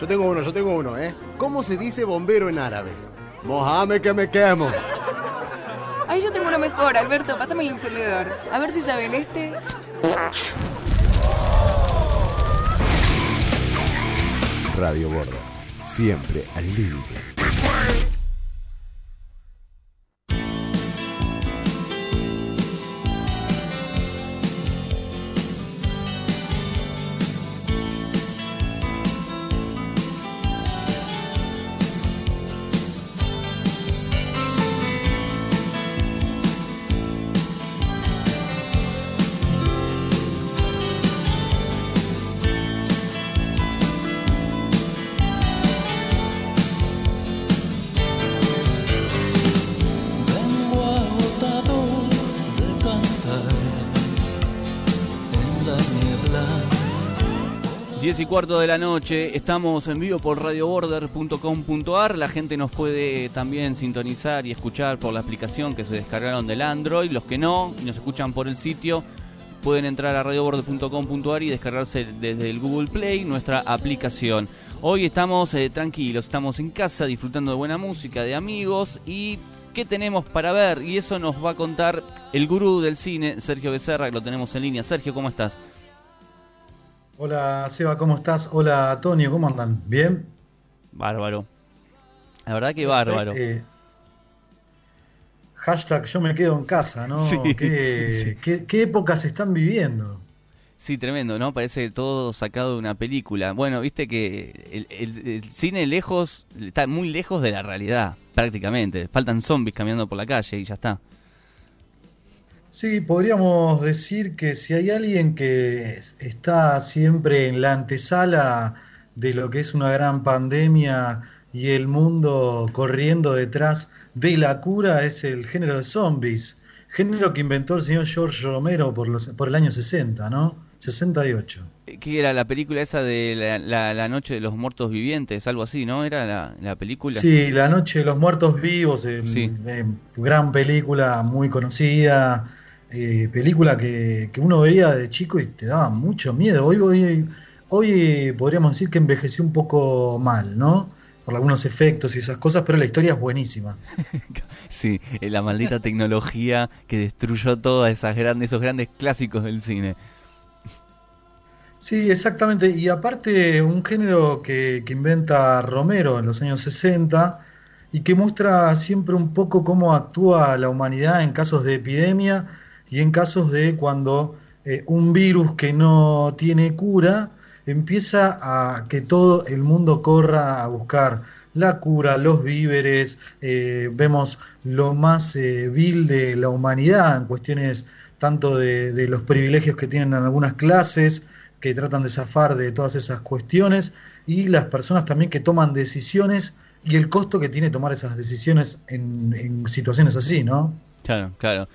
Yo tengo uno, yo tengo uno, ¿eh? ¿Cómo se dice bombero en árabe? Mojame que me quemo. Ahí yo tengo uno mejor, Alberto, pásame el encendedor. A ver si saben este. Radio Borda, siempre al límite. Cuarto de la noche, estamos en vivo por radioborder.com.ar. La gente nos puede también sintonizar y escuchar por la aplicación que se descargaron del Android. Los que no, nos escuchan por el sitio, pueden entrar a radioborder.com.ar y descargarse desde el Google Play nuestra aplicación. Hoy estamos eh, tranquilos, estamos en casa disfrutando de buena música, de amigos y qué tenemos para ver. Y eso nos va a contar el gurú del cine, Sergio Becerra, que lo tenemos en línea. Sergio, ¿cómo estás? Hola Seba, ¿cómo estás? Hola Antonio, ¿cómo andan? ¿Bien? Bárbaro. La verdad que bárbaro. Eh, hashtag yo me quedo en casa, ¿no? ¿Qué, ¿Qué, épocas están viviendo? Sí, tremendo, ¿no? Parece todo sacado de una película. Bueno, viste que el, cine lejos, está muy lejos de la realidad, prácticamente. Faltan zombies caminando por la calle y ya está. Sí, podríamos decir que si hay alguien que está siempre en la antesala de lo que es una gran pandemia y el mundo corriendo detrás de la cura es el género de zombies, género que inventó el señor George Romero por, los, por el año 60, ¿no? 68. ¿Qué era la película esa de la, Noche de los Muertos Vivientes? Algo así, ¿no? ¿Era la, película? Sí, La Noche de los Muertos Vivos, gran película muy conocida eh, película que, uno veía de chico y te daba mucho miedo. Hoy, hoy, hoy podríamos decir que envejeció un poco mal, ¿no? Por algunos efectos y esas cosas, pero la historia es buenísima. sí, eh, la maldita tecnología que destruyó todos esas grandes, esos grandes clásicos del cine. Sí, exactamente. Y aparte, un género que, que inventa Romero en los años 60 y que muestra siempre un poco cómo actúa la humanidad en casos de epidemia y en casos de cuando eh, un virus que no tiene cura empieza a que todo el mundo corra a buscar la cura, los víveres, eh, vemos lo más eh, vil de la humanidad en cuestiones tanto de, los privilegios que tienen en algunas clases, que tratan de zafar de todas esas cuestiones, y las personas también que toman decisiones y el costo que tiene tomar esas decisiones en situaciones así, ¿no? Claro, claro.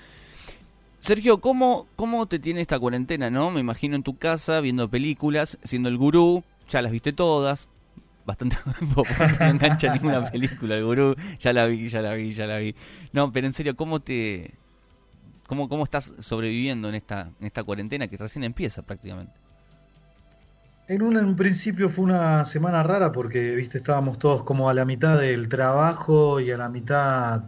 Sergio, ¿cómo, ¿cómo te tiene esta cuarentena, no? Me imagino en tu casa, viendo películas, siendo el gurú, ya las viste todas, bastante no engancha ninguna película el gurú, ya la vi, ya la vi, ya la vi. No, pero en serio, ¿cómo te cómo cómo estás sobreviviendo en esta en esta cuarentena que recién empieza prácticamente? En un, en principio fue una semana rara porque, viste, estábamos todos como a la mitad del trabajo y a la mitad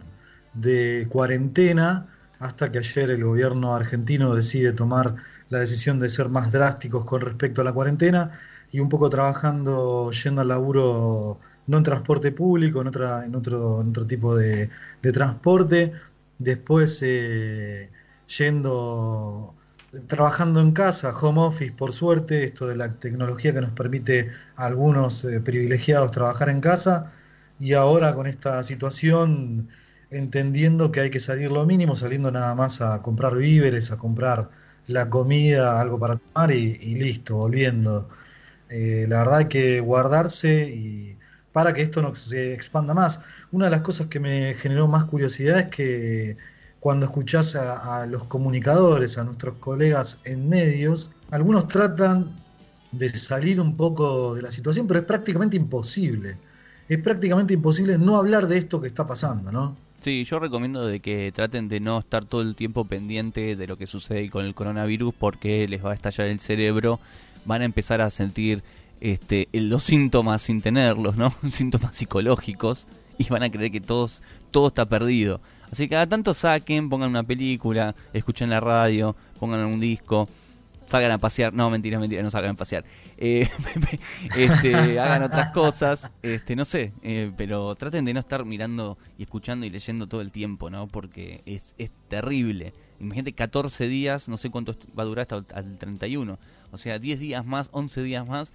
de cuarentena hasta que ayer el gobierno argentino decide tomar la decisión de ser más drásticos con respecto a la cuarentena y un poco trabajando, yendo al laburo no en transporte público, en, otro tipo de, transporte, después eh, yendo, trabajando en casa, home office, por suerte, esto de la tecnología que nos permite a algunos eh, privilegiados trabajar en casa, y ahora con esta situación entendiendo que hay que salir lo mínimo, saliendo nada más a comprar víveres, a comprar la comida, algo para tomar y, listo, volviendo. Eh, la verdad hay que guardarse y para que esto no se expanda más. Una de las cosas que me generó más curiosidad es que cuando escuchás a, a los comunicadores, a nuestros colegas en medios, algunos tratan de salir un poco de la situación, pero es prácticamente imposible. Es prácticamente imposible no hablar de esto que está pasando, ¿no? Sí, yo recomiendo de que traten de no estar todo el tiempo pendiente de lo que sucede con el coronavirus porque les va a estallar el cerebro, van a empezar a sentir este, los síntomas sin tenerlos, ¿no? síntomas psicológicos y van a creer que todos, todo está perdido. Así que cada tanto saquen, pongan una película, escuchen la radio, pongan un disco, salgan a pasear. No, mentira, mentira, no salgan a pasear. Eh, este, hagan otras cosas, este, no sé, eh, pero traten de no estar mirando y escuchando y leyendo todo el tiempo, ¿no? Porque es, es terrible. Imagínate 14 días, no sé cuánto va a durar hasta el 31. O sea, 10 días más, 11 días más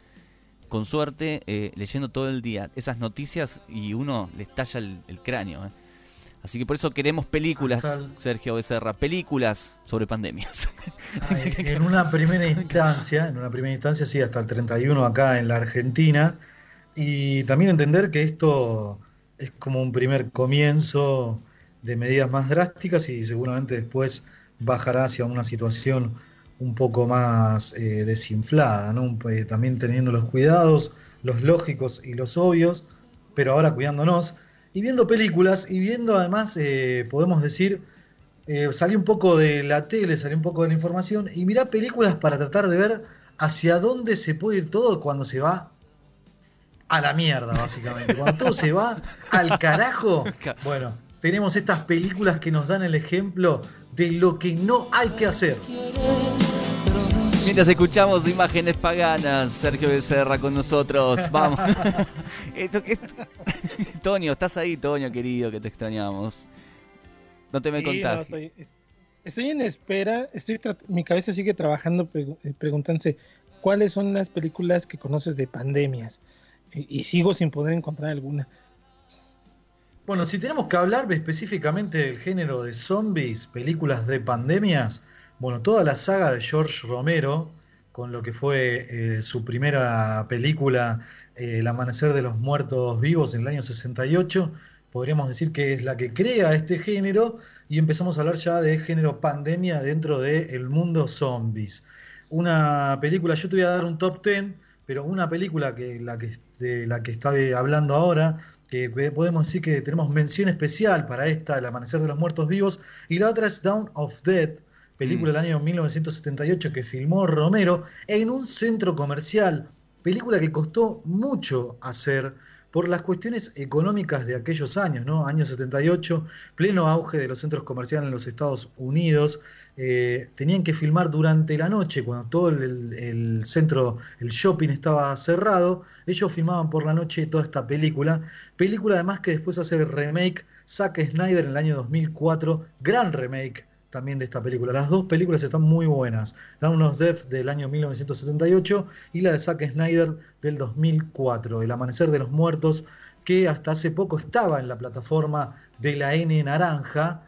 con suerte, eh, leyendo todo el día esas noticias y uno le estalla el, cráneo. Eh. Así que por eso queremos películas, Sergio Becerra, películas sobre pandemias. en una primera instancia, en una primera instancia, sí, hasta el 31 acá en la Argentina. Y también entender que esto es como un primer comienzo de medidas más drásticas y seguramente después bajará hacia una situación un poco más eh, desinflada, ¿no? También teniendo los cuidados, los lógicos y los obvios, pero ahora cuidándonos y viendo películas y viendo además, eh, podemos decir, salí un poco de la tele, salí un poco de la información y mirá películas para tratar de ver hacia dónde se puede ir todo cuando se va a la mierda, básicamente. Cuando todo se va al carajo, bueno, tenemos estas películas que nos dan el ejemplo de lo que no hay que hacer. Mientras escuchamos imágenes paganas, Sergio Becerra con nosotros. Vamos. esto, Toño, estás ahí, Toño, querido, que te extrañamos. No te me sí, estoy, en espera. Estoy mi cabeza sigue trabajando, eh, preguntándose cuáles son las películas que conoces de pandemias. y sigo sin poder encontrar alguna. Bueno, si tenemos que hablar específicamente del género de zombies, películas de pandemias, bueno, toda la saga de George Romero, con lo que fue eh, su primera película, eh, El Amanecer de los Muertos Vivos, en el año 68, podríamos decir que es la que crea este género y empezamos a hablar ya de género pandemia dentro del mundo zombies. Una película, yo te voy a dar un top 10, pero una película que la que de la que estaba hablando ahora, que podemos decir que tenemos mención especial para esta, El Amanecer de los Muertos Vivos, y la otra es Down of Dead, película del año 1978 que filmó Romero en un centro comercial, película que costó mucho hacer por las cuestiones económicas de aquellos años, ¿no? Año 78, pleno auge de los centros comerciales en los Estados Unidos, eh, tenían que filmar durante la noche, cuando todo el, centro, el shopping estaba cerrado, ellos filmaban por la noche toda esta película, película además que después hace el remake Zack Snyder en el año 2004, gran remake, también de esta película. Las dos películas están muy buenas. Dawn of Death del año 1978 y la de Zack Snyder del 2004, El Amanecer de los Muertos, que hasta hace poco estaba en la plataforma de la N naranja.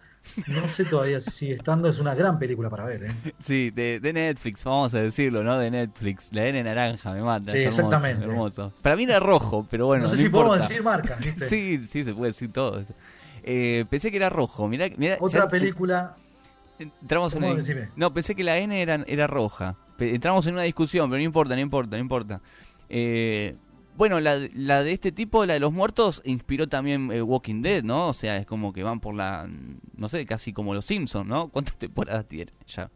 No sé todavía si sigue estando, es una gran película para ver. ¿eh? Sí, de, Netflix, vamos a decirlo, ¿no? De Netflix, la N naranja, me mata. Sí, exactamente. Para mí era rojo, pero bueno. No sé si podemos decir marcas, ¿viste? Sí, sí, se puede decir todo. Eh, pensé que era rojo. Mirá, Otra película Entramos en No, pensé que la N era, era roja. Entramos en una discusión, pero no importa, no importa, no importa. Eh, bueno, la, la, de este tipo, la de los muertos, inspiró también eh, Walking Dead, ¿no? O sea, es como que van por la, no sé, casi como los Simpsons, ¿no? ¿Cuántas temporadas tiene ya?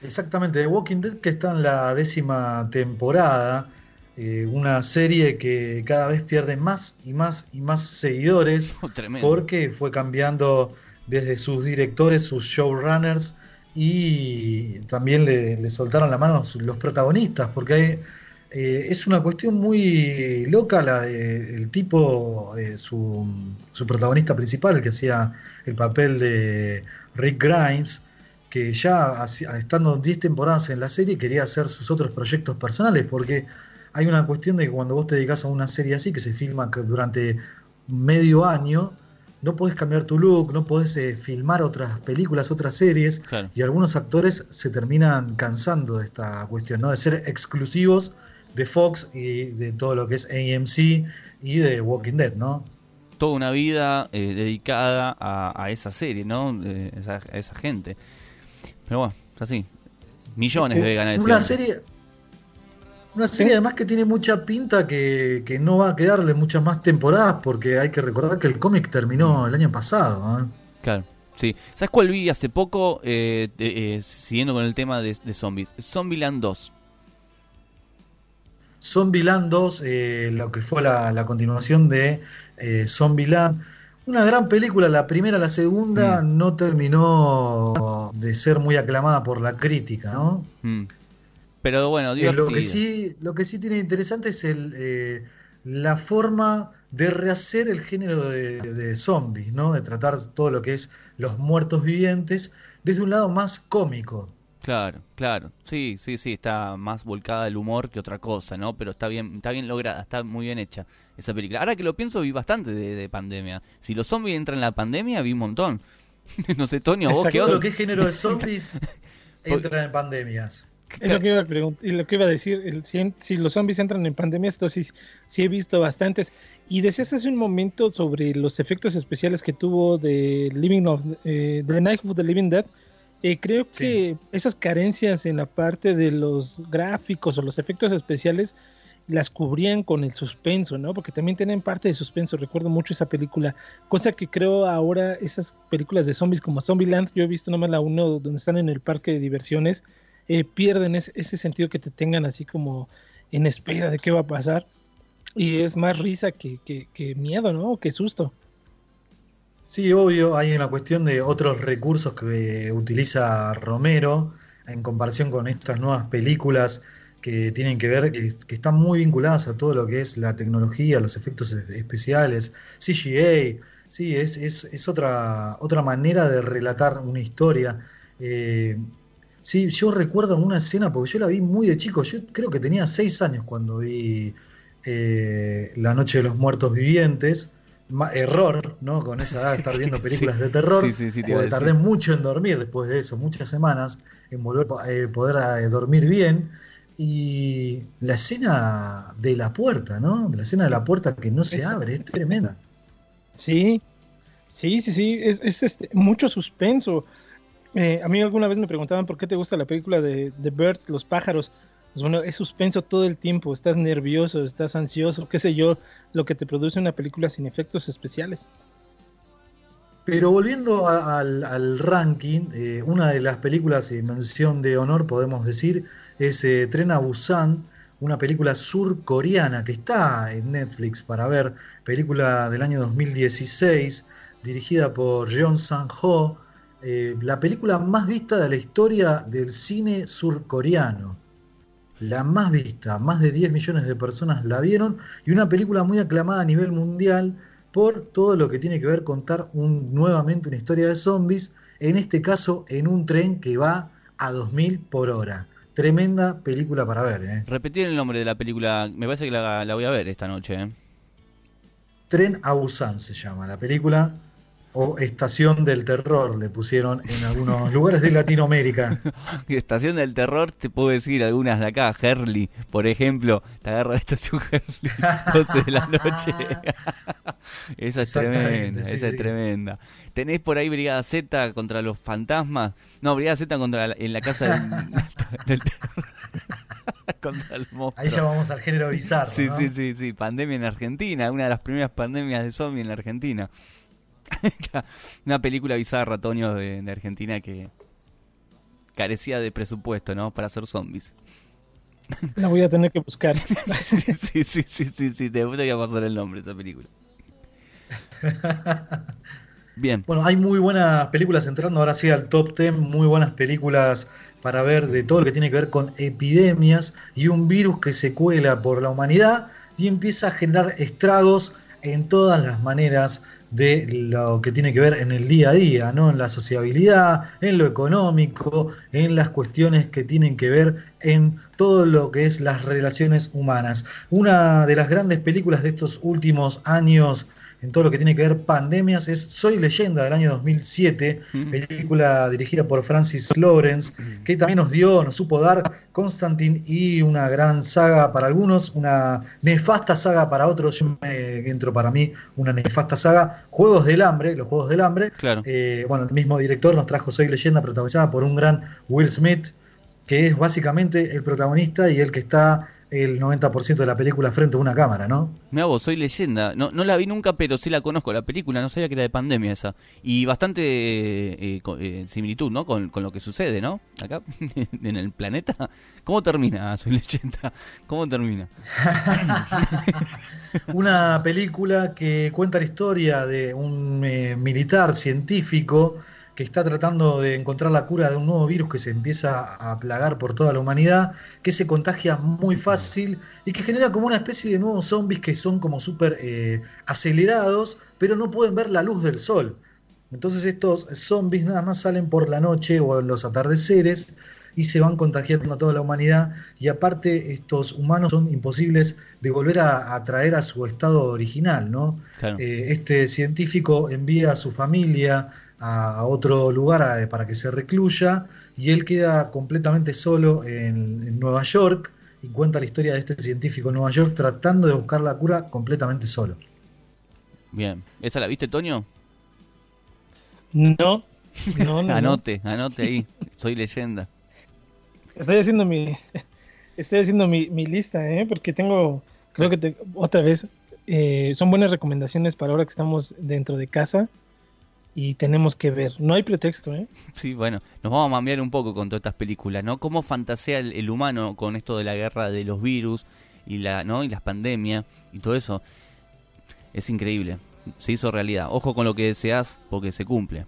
Exactamente, Walking Dead que está en la décima temporada, eh, una serie que cada vez pierde más y más y más seguidores, oh, porque fue cambiando desde sus directores, sus showrunners, y también le, soltaron la mano los protagonistas, porque eh, es una cuestión muy loca la del tipo, eh, su, su, protagonista principal, el que hacía el papel de Rick Grimes, que ya estando 10 temporadas en la serie quería hacer sus otros proyectos personales, porque hay una cuestión de que cuando vos te dedicas a una serie así, que se filma durante medio año, no podés cambiar tu look, no podés eh, filmar otras películas, otras series, y algunos actores se terminan cansando de esta cuestión, ¿no? De ser exclusivos de Fox y de todo lo que es AMC y de Walking Dead, ¿no? Toda una vida eh, dedicada a, esa serie, ¿no? a esa gente. Pero bueno, es así. Millones de ganar Una serie una serie además que tiene mucha pinta que, no va a quedarle muchas más temporadas porque hay que recordar que el cómic terminó el año pasado. ¿eh? Claro, sí. ¿Sabes cuál vi hace poco, eh, eh, siguiendo con el tema de, de zombies? Zombieland 2. Zombieland 2, eh, lo que fue la, continuación de Zombieland. Una gran película, la primera, la segunda Mm. no terminó de ser muy aclamada por la crítica, ¿no? Mm. Pero bueno, Eh, lo, que sí, lo que sí tiene interesante es el, eh, la forma de rehacer el género de, de zombies, ¿no? De tratar todo lo que es los muertos vivientes desde un lado más cómico. Claro, claro. Sí, sí, sí, está más volcada al humor que otra cosa, ¿no? Pero está bien, está bien lograda, está muy bien hecha esa película. Ahora que lo pienso, vi bastante de, de pandemia. Si los zombies entran en la pandemia, vi un montón. no sé, Tonio, vos qué que es género de zombies entra en pandemias. Es lo que iba a preguntar, y lo que iba a decir, el- si, si los zombies entran en pandemia, esto sí, sí he visto bastantes. Y decías hace un momento sobre los efectos especiales que tuvo de Living of eh, The Night of the Living Dead. Eh, creo Sí. que esas carencias en la parte de los gráficos o los efectos especiales las cubrían con el suspenso, ¿no? Porque también tienen parte de suspenso. Recuerdo mucho esa película, cosa que creo ahora esas películas de zombies como Zombieland, yo he visto nomás la uno donde están en el parque de diversiones, eh, pierden es- ese sentido que te tengan así como en espera de qué va a pasar. Y es más risa que, miedo, ¿no? Que susto. Sí, obvio, hay una cuestión de otros recursos que utiliza Romero en comparación con estas nuevas películas que tienen que ver, que, están muy vinculadas a todo lo que es la tecnología, los efectos especiales, CGA, sí, es otra, otra manera de relatar una historia. Eh, sí, yo recuerdo una escena, porque yo la vi muy de chico, yo creo que tenía seis años cuando vi eh, La Noche de los Muertos Vivientes. Ma- error, ¿no? Con esa edad de estar viendo películas Sí. de terror. Sí, sí, sí, te porque tardé mucho en dormir después de eso, muchas semanas, en volver a eh, poder eh, dormir bien. Y la escena de la puerta, ¿no? La escena de la puerta que no se Es- abre, es tremenda. Sí, sí, sí, sí, es, es, este, mucho suspenso. Eh, a mí alguna vez me preguntaban por qué te gusta la película de The Birds, Los pájaros. Pues bueno, es suspenso todo el tiempo, estás nervioso, estás ansioso, qué sé yo, lo que te produce una película sin efectos especiales. Pero volviendo al, ranking, eh, una de las películas en mención de honor, podemos decir, es eh, Tren a Busan, una película surcoreana que está en Netflix para ver, película del año 2016, dirigida por Jeon Sang-ho, eh, la película más vista de la historia del cine surcoreano. La más vista, más de 10 millones de personas la vieron y una película muy aclamada a nivel mundial por todo lo que tiene que ver contar un, nuevamente una historia de zombies, en este caso en un tren que va a 2000 por hora. Tremenda película para ver, ¿eh? Repetir el nombre de la película, me parece que la, la voy a ver esta noche. ¿eh? Tren a Busan se llama la película, o Estación del Terror le pusieron en algunos lugares de Latinoamérica. Estación del terror, te puedo decir algunas de acá. Herley, por ejemplo, te agarra la estación Herley, 12 de la noche. esa es tremenda, sí, esa es sí. tremenda. ¿Tenés por ahí Brigada Z contra los fantasmas? No, Brigada Z contra la- en la casa del, del terror. contra el monstruo. Ahí ya vamos al género bizarro. Sí, ¿no? sí, sí, sí, pandemia en Argentina, una de las primeras pandemias de zombie en la Argentina. Una película bizarra, Toño, de, de Argentina que carecía de presupuesto, ¿no? Para hacer zombies. La voy a tener que buscar. sí, sí, sí, sí, sí, sí, te voy a pasar el nombre de esa película. Bien, Bueno, hay muy buenas películas entrando ahora sí al top 10, muy buenas películas para ver de todo lo que tiene que ver con epidemias y un virus que se cuela por la humanidad y empieza a generar estragos en todas las maneras de lo que tiene que ver en el día a día, ¿no? En la sociabilidad, en lo económico, en las cuestiones que tienen que ver en todo lo que es las relaciones humanas. Una de las grandes películas de estos últimos años en todo lo que tiene que ver pandemias es Soy leyenda del año 2007, película dirigida por Francis Lawrence, que también nos dio, nos supo dar Constantine y una gran saga para algunos, una nefasta saga para otros, yo me entro para mí una nefasta saga, Juegos del Hambre, los Juegos del Hambre, claro. eh, bueno, el mismo director nos trajo Soy leyenda protagonizada por un gran Will Smith, que es básicamente el protagonista y el que está el 90% de la película frente a una cámara, ¿no? Mira vos, soy leyenda. No, no la vi nunca, pero sí la conozco, la película. No sabía que era de pandemia esa. Y bastante eh, eh, similitud, ¿no? Con, con, lo que sucede, ¿no? Acá, en el planeta. ¿Cómo termina Soy leyenda? ¿Cómo termina? una película que cuenta la historia de un eh, militar científico que está tratando de encontrar la cura de un nuevo virus que se empieza a plagar por toda la humanidad, que se contagia muy fácil y que genera como una especie de nuevos zombies que son como súper eh, acelerados, pero no pueden ver la luz del sol. Entonces estos zombies nada más salen por la noche o en los atardeceres y se van contagiando a toda la humanidad y aparte estos humanos son imposibles de volver a, traer a su estado original, ¿no? Eh, este científico envía a su familia a, otro lugar para que se recluya y él queda completamente solo en, Nueva York y cuenta la historia de este científico en Nueva York tratando de buscar la cura completamente solo. Bien, ¿esa la viste, Toño? No, no, anote, anote ahí, soy leyenda. Estoy haciendo mi, estoy haciendo mi, lista, ¿eh? porque tengo, creo que otra vez, eh, son buenas recomendaciones para ahora que estamos dentro de casa y tenemos que ver. No hay pretexto, ¿eh? Sí, bueno, nos vamos a cambiar un poco con todas estas películas, ¿no? Cómo fantasea el, humano con esto de la guerra de los virus y la, ¿no? Y las pandemias y todo eso. Es increíble. Se hizo realidad. Ojo con lo que deseas porque se cumple.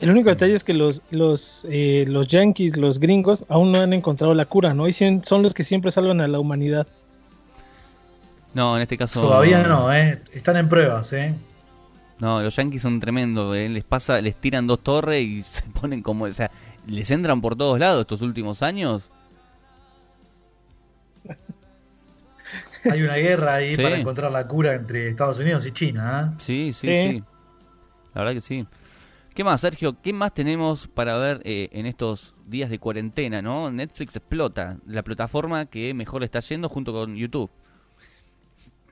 El único detalle es que los los eh, los yankees, los gringos, aún no han encontrado la cura, ¿no? Y son los que siempre salvan a la humanidad. No, en este caso. Todavía no, ¿eh? Están en pruebas, ¿eh? No, los Yankees son tremendos, ¿eh? les pasa, les tiran dos torres y se ponen como, o sea, les entran por todos lados estos últimos años. Hay una guerra ahí para encontrar la cura entre Estados Unidos y China. ¿eh? Sí, sí, sí, La verdad que sí. ¿Qué más, Sergio? ¿Qué más tenemos para ver eh, en estos días de cuarentena, no? Netflix explota, la plataforma que mejor está yendo junto con YouTube.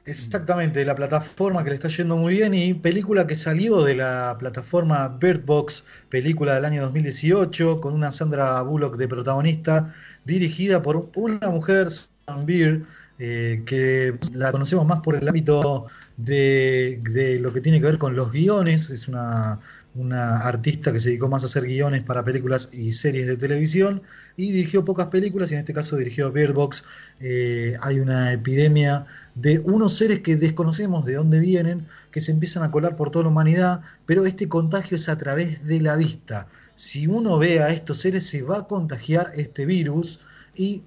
Exactamente, la plataforma que le está yendo muy bien y película que salió de la plataforma Bird Box, película del año 2018, con una Sandra Bullock de protagonista, dirigida por una mujer, Susan Beer, eh, que la conocemos más por el ámbito de, de, lo que tiene que ver con los guiones, es una una artista que se dedicó más a hacer guiones para películas y series de televisión y dirigió pocas películas y en este caso dirigió Bird Box. Eh, hay una epidemia de unos seres que desconocemos de dónde vienen, que se empiezan a colar por toda la humanidad, pero este contagio es a través de la vista. Si uno ve a estos seres se va a contagiar este virus y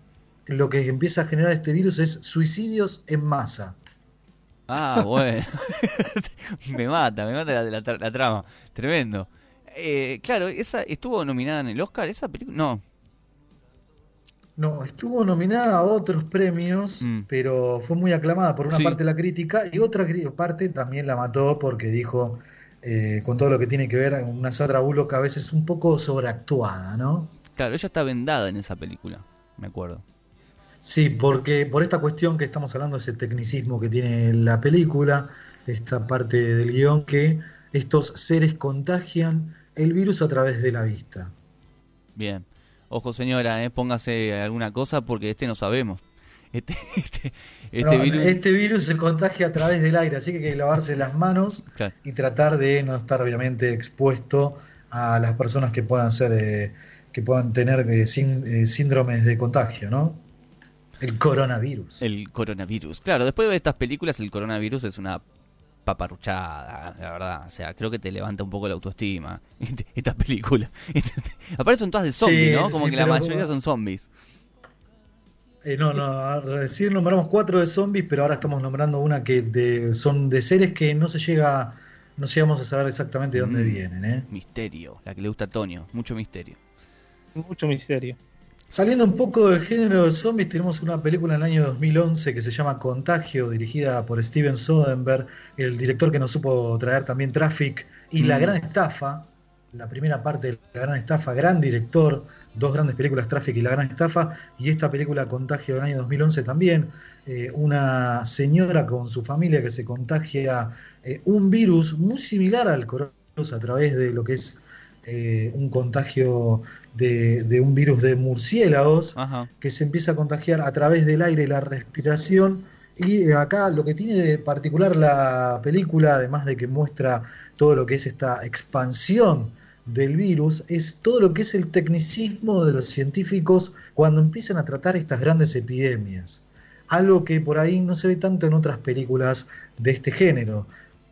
lo que empieza a generar este virus es suicidios en masa. Ah, bueno. me mata, me mata la, trama. Tremendo. Eh, claro, esa estuvo nominada en el Oscar, esa película. No. No, estuvo nominada a otros premios, mm. pero fue muy aclamada por una parte de la crítica y otra parte también la mató porque dijo, eh, con todo lo que tiene que ver, una Sandra Bullock a veces un poco sobreactuada, ¿no? Claro, ella está vendada en esa película, me acuerdo. Sí, porque por esta cuestión que estamos hablando, ese tecnicismo que tiene la película, esta parte del guion, que estos seres contagian el virus a través de la vista. Bien. Ojo señora, eh, póngase alguna cosa porque este no sabemos. Este, este, este, virus... este, virus... se contagia a través del aire, así que hay que lavarse las manos y tratar de no estar obviamente expuesto a las personas que puedan ser, eh, que puedan tener eh, síndromes de contagio, ¿no? El coronavirus. El coronavirus. Claro, después de ver estas películas, el coronavirus es una paparruchada, la verdad. O sea, creo que te levanta un poco la autoestima. Esta película. Aparte son todas de zombies, ¿no? Como que la mayoría son zombies. Eh, no, no, recién nombramos cuatro de zombies, pero ahora estamos nombrando una que son de seres que no se llega, no llegamos a saber exactamente de dónde mm, vienen, ¿eh? Misterio, la que le gusta a Tonio, mucho misterio. Mucho misterio. Saliendo un poco del género de zombies, tenemos una película en el año 2011 que se llama Contagio, dirigida por Steven Soderbergh, el director que nos supo traer también Traffic y La mm. Gran Estafa, la primera parte de La Gran Estafa, gran director, dos grandes películas, Traffic y La Gran Estafa, y esta película Contagio del año 2011 también, eh, una señora con su familia que se contagia eh, un virus muy similar al coronavirus a través de lo que es eh, un contagio de, un virus de murciélagos que se empieza a contagiar a través del aire y la respiración. Y eh, acá lo que tiene de particular la película, además de que muestra todo lo que es esta expansión del virus, es todo lo que es el tecnicismo de los científicos cuando empiezan a tratar estas grandes epidemias. Algo que por ahí no se ve tanto en otras películas de este género.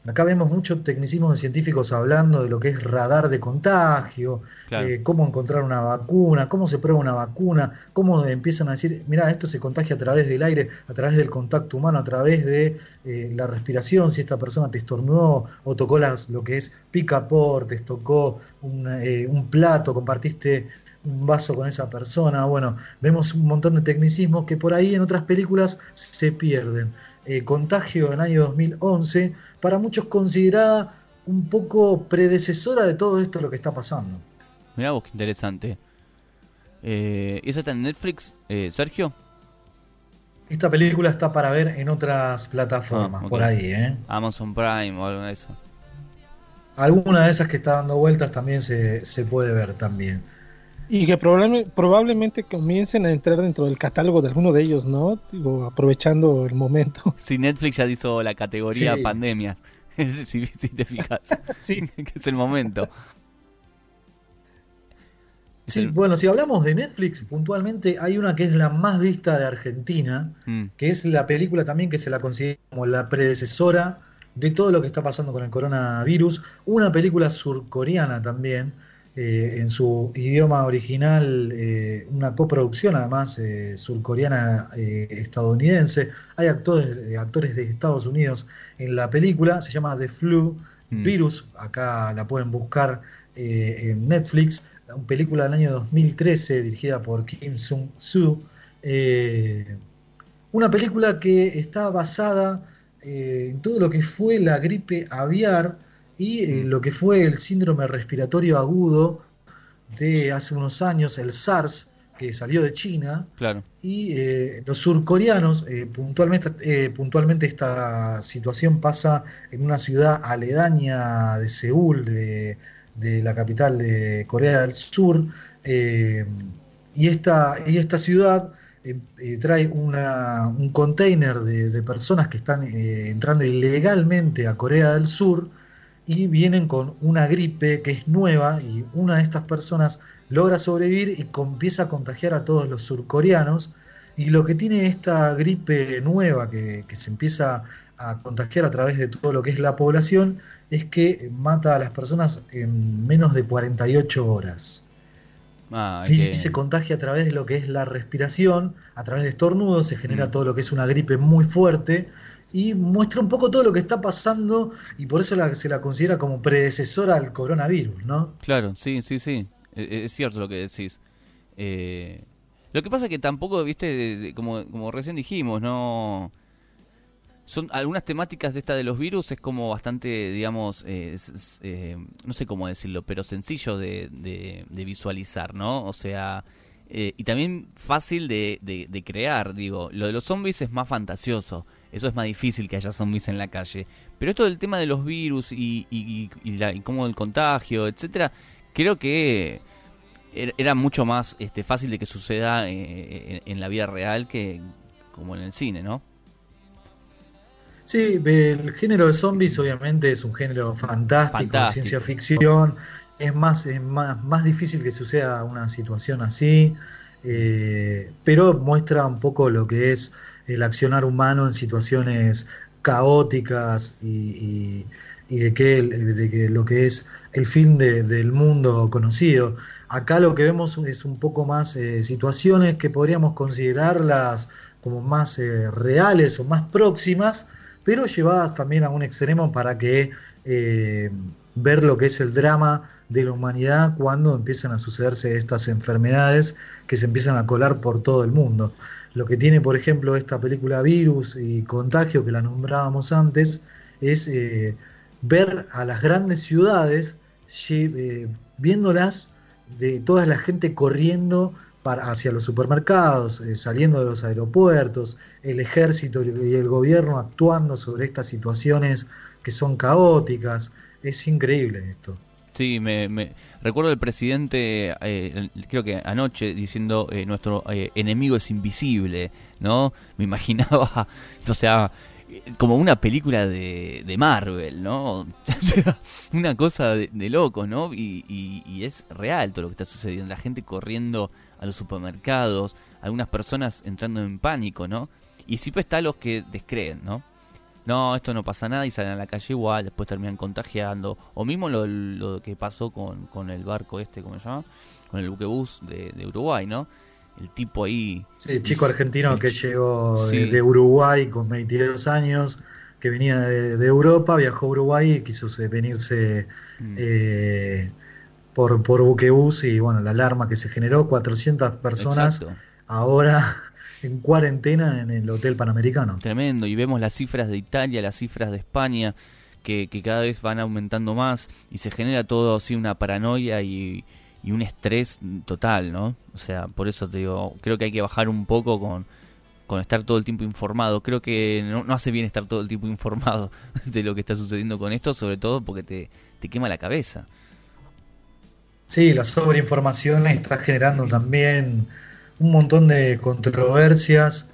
Acá vemos muchos tecnicismos de científicos hablando de lo que es radar de contagio, eh, cómo encontrar una vacuna, cómo se prueba una vacuna, cómo empiezan a decir, mira, esto se contagia a través del aire, a través del contacto humano, a través de eh, la respiración, si esta persona te estornudó o tocó las, lo que es picaportes, tocó un, eh, un plato, compartiste un vaso con esa persona. Bueno, vemos un montón de tecnicismos que por ahí en otras películas se pierden. Eh, Contagio en el año 2011, para muchos considerada un poco predecesora de todo esto lo que está pasando. Mirá vos, qué interesante. Eh, ¿Esa está en Netflix, eh, Sergio? Esta película está para ver en otras plataformas, ah, por ahí, ¿eh? Amazon Prime o algo de eso. Alguna de esas que está dando vueltas también se, se puede ver también. Y que probablemente, probablemente comiencen a entrar dentro del catálogo de alguno de ellos, ¿no? Digo, aprovechando el momento. Sí, Netflix ya hizo la categoría pandemia. si, te fijas. sí. que es el momento. Sí, bueno, si hablamos de Netflix, puntualmente hay una que es la más vista de Argentina, mm. que es la película también que se la considera como la predecesora de todo lo que está pasando con el coronavirus. Una película surcoreana también, eh, en su idioma original, eh, una coproducción además eh, surcoreana estadounidense. Hay actores, actores de Estados Unidos en la película, se llama The Flu mm. Virus, acá la pueden buscar en Netflix, una película del año 2013 dirigida por Kim Sung-soo. una película que está basada en todo lo que fue la gripe aviar y eh, mm. lo que fue el síndrome respiratorio agudo de hace unos años, el SARS, que salió de China. Claro. Y eh, los surcoreanos, eh, puntualmente, puntualmente esta situación pasa en una ciudad aledaña de Seúl, de, la capital de Corea del Sur. y, esta, y esta ciudad trae un container de, de, personas que están entrando ilegalmente a Corea del Sur y vienen con una gripe que es nueva y una de estas personas logra sobrevivir y empieza a contagiar a todos los surcoreanos. Y lo que tiene esta gripe nueva que, se empieza a contagiar a través de todo lo que es la población es que mata a las personas en menos de 48 horas. Ah, y se contagia a través de lo que es la respiración, a través de estornudos, se genera mm. todo lo que es una gripe muy fuerte y muestra un poco todo lo que está pasando y por eso se la considera como predecesora al coronavirus, ¿no? Claro, sí, sí, sí, e, e, es cierto lo que decís. Eh, lo que pasa es que tampoco, viste, como, como recién dijimos, no... Son algunas temáticas de esta de los virus es como bastante, digamos, eh, eh, no sé cómo decirlo, pero sencillo de, visualizar, ¿no? O sea, y también fácil de, de, crear, digo. Lo de los zombies es más fantasioso eso es más difícil que haya zombies en la calle. Pero esto del tema de los virus y, y, y, cómo el contagio, etcétera, creo que era mucho más este, fácil de que suceda eh, en, la vida real que como en el cine, ¿no? Sí, el género de zombies obviamente es un género fantástico, ciencia ficción. Es más, es más, más difícil que suceda una situación así. Eh, pero muestra un poco lo que es el accionar humano en situaciones caóticas y, de, que, lo que es el fin del mundo conocido. Acá lo que vemos es un poco más eh, situaciones que podríamos considerarlas como más eh, reales o más próximas, pero llevadas también a un extremo para que ver lo que es el drama de la humanidad cuando empiezan a sucederse estas enfermedades que se empiezan a colar por todo el mundo. Lo que tiene, por ejemplo, esta película Virus y Contagio, que la nombrábamos antes, es eh, ver a las grandes ciudades, eh, viéndolas de toda la gente corriendo hacia los supermercados, eh, saliendo de los aeropuertos, el ejército y el gobierno actuando sobre estas situaciones que son caóticas. Es increíble esto. Sí, me, me recuerdo el presidente, eh, creo que anoche, diciendo eh, nuestro eh, enemigo es invisible, ¿no? Me imaginaba, o sea, como una película de, de Marvel, ¿no? una cosa de, de loco, ¿no? Y, y, es real todo lo que está sucediendo. La gente corriendo a los supermercados, algunas personas entrando en pánico, ¿no? Y siempre está los que descreen, ¿no? No, esto no pasa nada y salen a la calle igual, después terminan contagiando. O mismo lo, lo que pasó con, con, el barco este, ¿cómo se llama? Con el buquebús de, de Uruguay, ¿no? el tipo ahí. Sí, chico argentino que llegó sí. de, de, Uruguay con 22 años, que venía de, de, Europa, viajó a Uruguay y quiso venirse mm. eh, por, por buquebús y bueno, la alarma que se generó, 400 personas Exacto. ahora en cuarentena en el Hotel Panamericano. Tremendo, y vemos las cifras de Italia, las cifras de España, que, que cada vez van aumentando más y se genera todo así una paranoia y y un estrés total, ¿no? O sea, por eso te digo, creo que hay que bajar un poco con, con estar todo el tiempo informado. Creo que no, no, hace bien estar todo el tiempo informado de lo que está sucediendo con esto, sobre todo porque te, te quema la cabeza. Sí, la sobreinformación está generando también un montón de controversias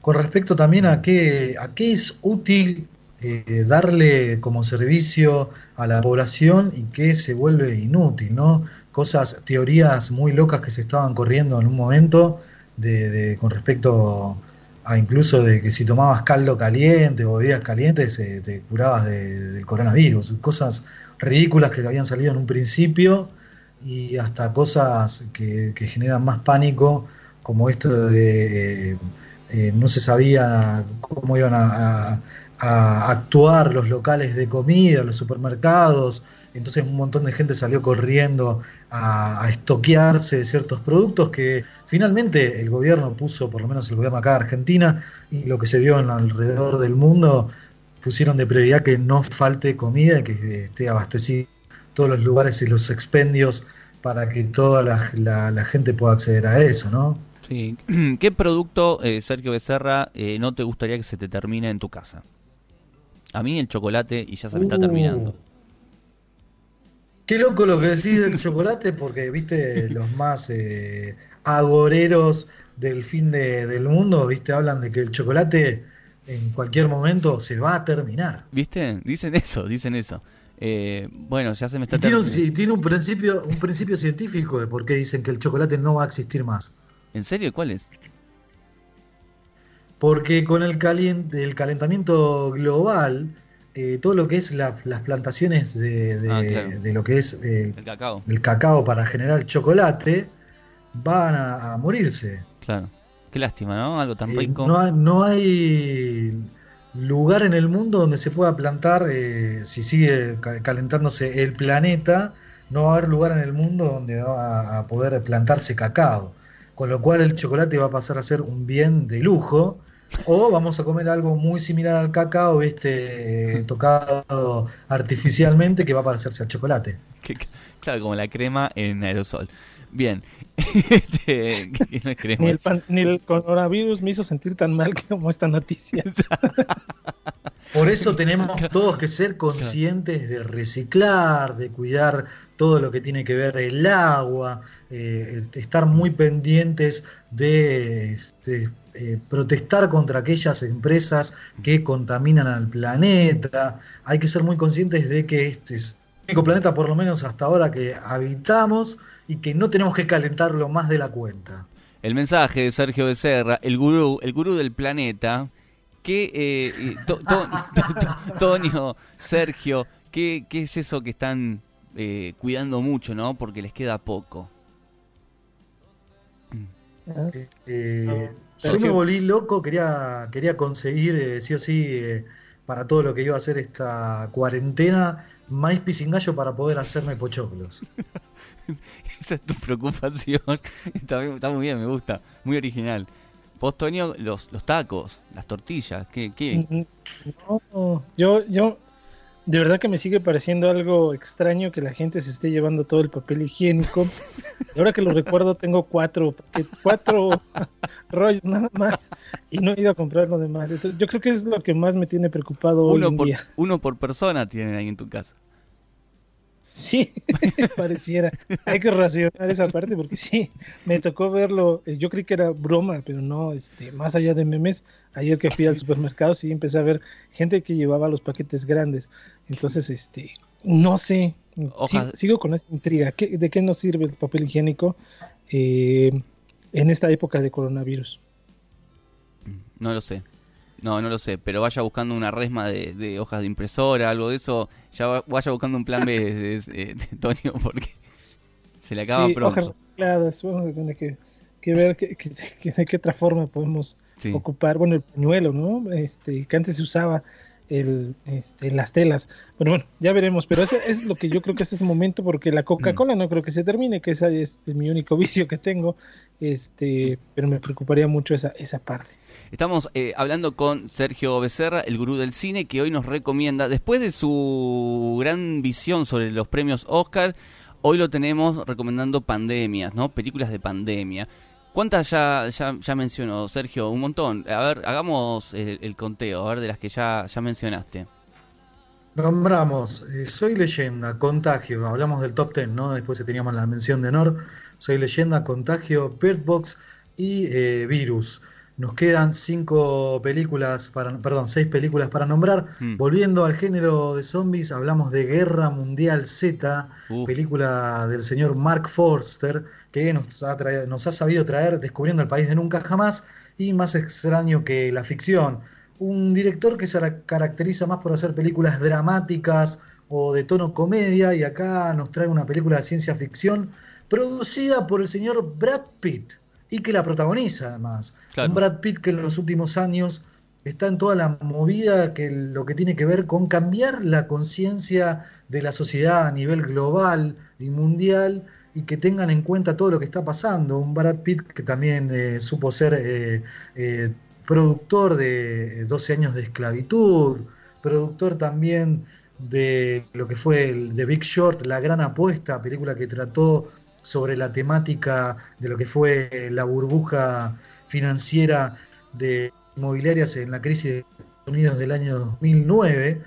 con respecto también a qué, a qué es útil eh, darle como servicio a la población y que se vuelve inútil, ¿no? Cosas, teorías muy locas que se estaban corriendo en un momento de, de, con respecto a incluso de que si tomabas caldo caliente o bebidas calientes eh, te curabas de, del coronavirus, cosas ridículas que habían salido en un principio y hasta cosas que, que generan más pánico como esto de eh, no se sabía cómo iban a, actuar los locales de comida, los supermercados, entonces un montón de gente salió corriendo a, a, estoquearse de ciertos productos que finalmente el gobierno puso, por lo menos el gobierno acá de Argentina, y lo que se vio en alrededor del mundo, pusieron de prioridad que no falte comida y que esté abastecido todos los lugares y los expendios para que toda la, la, la gente pueda acceder a eso, ¿no? Sí. ¿Qué producto, eh, Sergio Becerra, eh, no te gustaría que se te termine en tu casa? A mí el chocolate y ya se me está terminando. Uh. Qué loco lo que decís del chocolate, porque viste los más eh, agoreros del fin de, del mundo, viste, hablan de que el chocolate en cualquier momento se va a terminar. ¿Viste? Dicen eso, dicen eso. Eh, bueno, ya se me está y tiene, un, tiene un principio, un principio científico de por qué dicen que el chocolate no va a existir más. ¿En serio? ¿Cuál es? porque con el, calient el calentamiento global, eh, todo lo que es la, las plantaciones de, de, ah, claro. de, lo que es eh, el, cacao. el, cacao. para generar chocolate, van a, a, morirse. Claro. Qué lástima, ¿no? Algo tan rico. Eh, no, hay lugar en el mundo donde se pueda plantar, eh, si sigue calentándose el planeta, no va a haber lugar en el mundo donde va a poder plantarse cacao. Con lo cual el chocolate va a pasar a ser un bien de lujo o vamos a comer algo muy similar al cacao, ¿viste? Eh, tocado artificialmente que va a parecerse al chocolate. Claro, como la crema en aerosol. Bien. este, no ni, el pan, ni, el coronavirus me hizo sentir tan mal como esta noticia. Por eso tenemos todos que ser conscientes de reciclar, de cuidar todo lo que tiene que ver el agua, eh, estar muy pendientes de, de eh, protestar contra aquellas empresas que contaminan al planeta. Hay que ser muy conscientes de que este es el único planeta, por lo menos hasta ahora, que habitamos y que no tenemos que calentarlo más de la cuenta. El mensaje de Sergio Becerra, el gurú, el gurú del planeta, que eh, to, to, to, Tonio, Sergio, ¿qué, ¿qué, es eso que están eh, cuidando mucho, no? Porque les queda poco. Eh, yo me volví loco, quería, quería conseguir, eh, sí o sí, eh, para todo lo que iba a hacer esta cuarentena, maíz pisingallo para poder hacerme pochoclos. Esa es tu preocupación. Está, está, muy bien, me gusta. Muy original. Vos, Toño, los, los tacos, las tortillas, ¿qué? qué? Mm, mm, no, yo, yo de verdad que me sigue pareciendo algo extraño que la gente se esté llevando todo el papel higiénico. Y ahora que lo recuerdo, tengo cuatro, cuatro rollos nada más y no he ido a comprar lo demás. Entonces, yo creo que es lo que más me tiene preocupado uno hoy en por, día. Uno por persona tienen ahí en tu casa. Sí, pareciera. Hay que racionar esa parte porque sí, me tocó verlo. eh, Yo creí que era broma, pero no, este, más allá de memes, ayer que fui al supermercado sí empecé a ver gente que llevaba los paquetes grandes. Entonces, este, no sé, sigo con esta intriga. ¿Qué- ¿De qué nos sirve el papel higiénico eh, en esta época de coronavirus? No lo sé. No, no lo sé, pero vaya buscando una resma de, de hojas de impresora, algo de eso. Ya va- vaya buscando un plan B, de, de- de Tonio, porque se le acaba Sí, pronto. hojas recicladas, vamos a tener que, que ver qué- qué- qué- de qué otra forma podemos Sí. ocupar, bueno, el pañuelo, ¿no? Este, que antes se usaba el, este, las telas. Bueno, bueno, ya veremos, pero eso es lo que yo creo que es ese momento, porque la Coca-Cola no creo que se termine, que esa es mi único vicio que tengo, este, pero me preocuparía mucho esa, esa parte. Estamos eh, hablando con Sergio Becerra, el gurú del cine, que hoy nos recomienda, después de su gran visión sobre los premios Oscar, hoy lo tenemos recomendando pandemias, ¿no? Películas de pandemia. ¿Cuántas ya, ya, mencionó, Sergio? Un montón. A ver, hagamos el, el conteo, a ver, de las que ya, ya mencionaste. Nombramos eh, Soy Leyenda, Contagio, hablamos del top 10, ¿no? Después teníamos la mención de honor, Soy Leyenda, Contagio, Bird Box y eh, Virus. Nos quedan cinco películas para, perdón, seis películas para nombrar. Mm. Volviendo al género de zombies, hablamos de Guerra Mundial Z, Uh. película del señor Mark Forster, que nos ha, traído- nos ha sabido traer Descubriendo el País de Nunca Jamás y Más extraño que la ficción. Un director que se ra- caracteriza más por hacer películas dramáticas o de tono comedia y acá nos trae una película de ciencia ficción producida por el señor Brad Pitt y que la protagoniza además. Claro. Un Brad Pitt que en los últimos años está en toda la movida que lo que tiene que ver con cambiar la conciencia de la sociedad a nivel global y mundial y que tengan en cuenta todo lo que está pasando. Un Brad Pitt que también eh, supo ser eh, eh, productor de eh, 12 años de esclavitud, productor también de lo que fue el The Big Short, La Gran Apuesta, película que trató sobre la temática de lo que fue la burbuja financiera de inmobiliarias en la crisis de Estados Unidos del año 2009.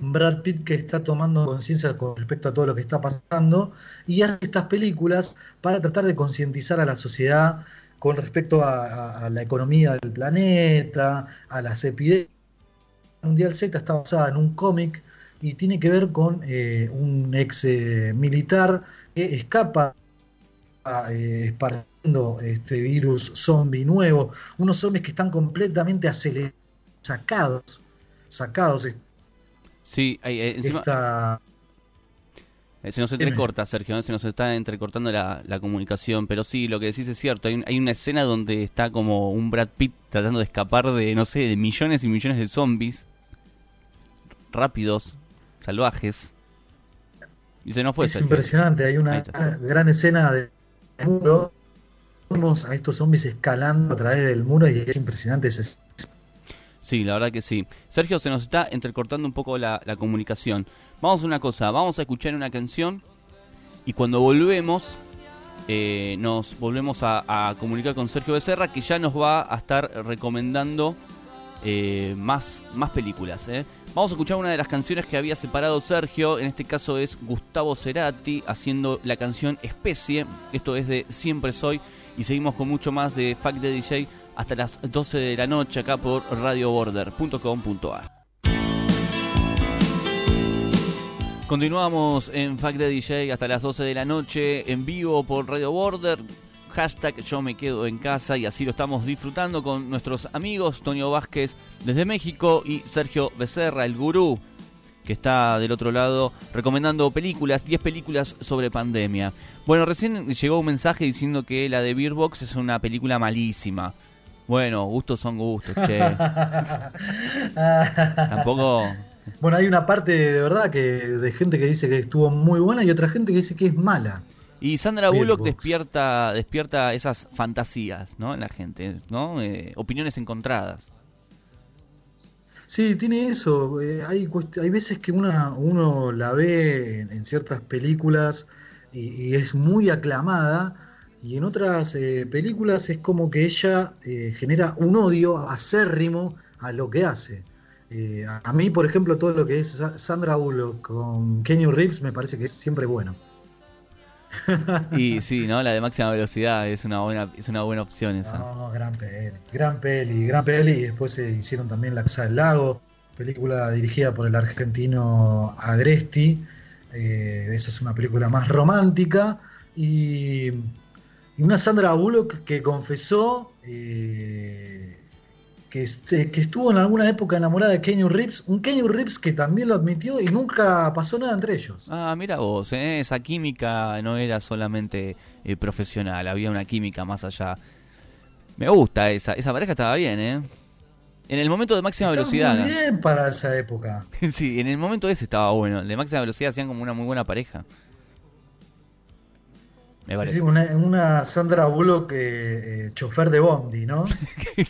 Brad Pitt que está tomando conciencia con respecto a todo lo que está pasando y hace estas películas para tratar de concientizar a la sociedad con respecto a, la economía del planeta, a las epidemias. Mundial Z está basada en un cómic y tiene que ver con eh, un ex eh, militar que escapa eh, esparciendo este virus zombie nuevo, unos zombies que están completamente acelerados, sacados, sacados Sí, ahí, eh, encima, esta eh, se nos entrecorta, Sergio, ¿no? se nos está entrecortando la, la comunicación, pero sí, lo que decís es cierto, hay, un- hay una escena donde está como un Brad Pitt tratando de escapar de, no sé, de millones y millones de zombies, rápidos, salvajes, y se nos fue. es Sergio. impresionante, hay una gran escena de muro, vemos a estos zombies escalando a través del muro y es impresionante ese Sí, la verdad que sí. Sergio, se nos está entrecortando un poco la, comunicación. Vamos a una cosa, vamos a escuchar una canción y cuando volvemos, eh, nos volvemos a, a comunicar con Sergio Becerra, que ya nos va a estar recomendando eh, más, más películas. ¿eh? Vamos a escuchar una de las canciones que había separado Sergio, en este caso es Gustavo Cerati, haciendo la canción Especie, esto es de Siempre Soy, y seguimos con mucho más de Fact de DJ hasta las 12 de la noche acá por radioborder.com.ar. Continuamos en Fact de DJ hasta las 12 de la noche en vivo por Radio Border. Hashtag yo me quedo en casa y así lo estamos disfrutando con nuestros amigos Tonio Vázquez desde México y Sergio Becerra, el gurú, que está del otro lado recomendando películas, 10 películas sobre pandemia. Bueno, recién llegó un mensaje diciendo que la de Beer Box es una película malísima. Bueno, gustos son gustos, che. Tampoco Bueno, hay una parte de verdad que de gente que dice que estuvo muy buena y otra gente que dice que es mala. Y Sandra Bullock despierta, despierta esas fantasías, ¿no? En la gente, ¿no? Eh, opiniones encontradas. Sí, tiene eso. eh, hay, hay veces que una, uno la ve en, en ciertas películas y, y es muy aclamada, y en otras eh, películas es como que ella genera un odio acérrimo a lo que hace. A mí, por ejemplo, todo lo que es Sandra Bullock con Kenny Reeves me parece que es siempre bueno. y sí, ¿no? La de máxima velocidad es una buena, es una buena opción esa. No, gran peli, gran peli, gran peli. Y después se hicieron también La Casa del Lago, película dirigida por el argentino Agresti. Eh, esa es una película más romántica. Y, una Sandra Bullock que confesó eh, que, este, que, estuvo en alguna época enamorada de Kenny Reeves, un Kenny Reeves que también lo admitió y nunca pasó nada entre ellos. Ah, mira vos, ¿eh? esa química no era solamente eh, profesional, había una química más allá. Me gusta esa, esa pareja estaba bien, ¿eh? En el momento de máxima velocidad. Muy bien para esa época. sí, en el momento ese estaba bueno. De máxima velocidad hacían como una muy buena pareja. Sí, una, Sandra Bullock eh, eh, chofer de Bondi, ¿no? te,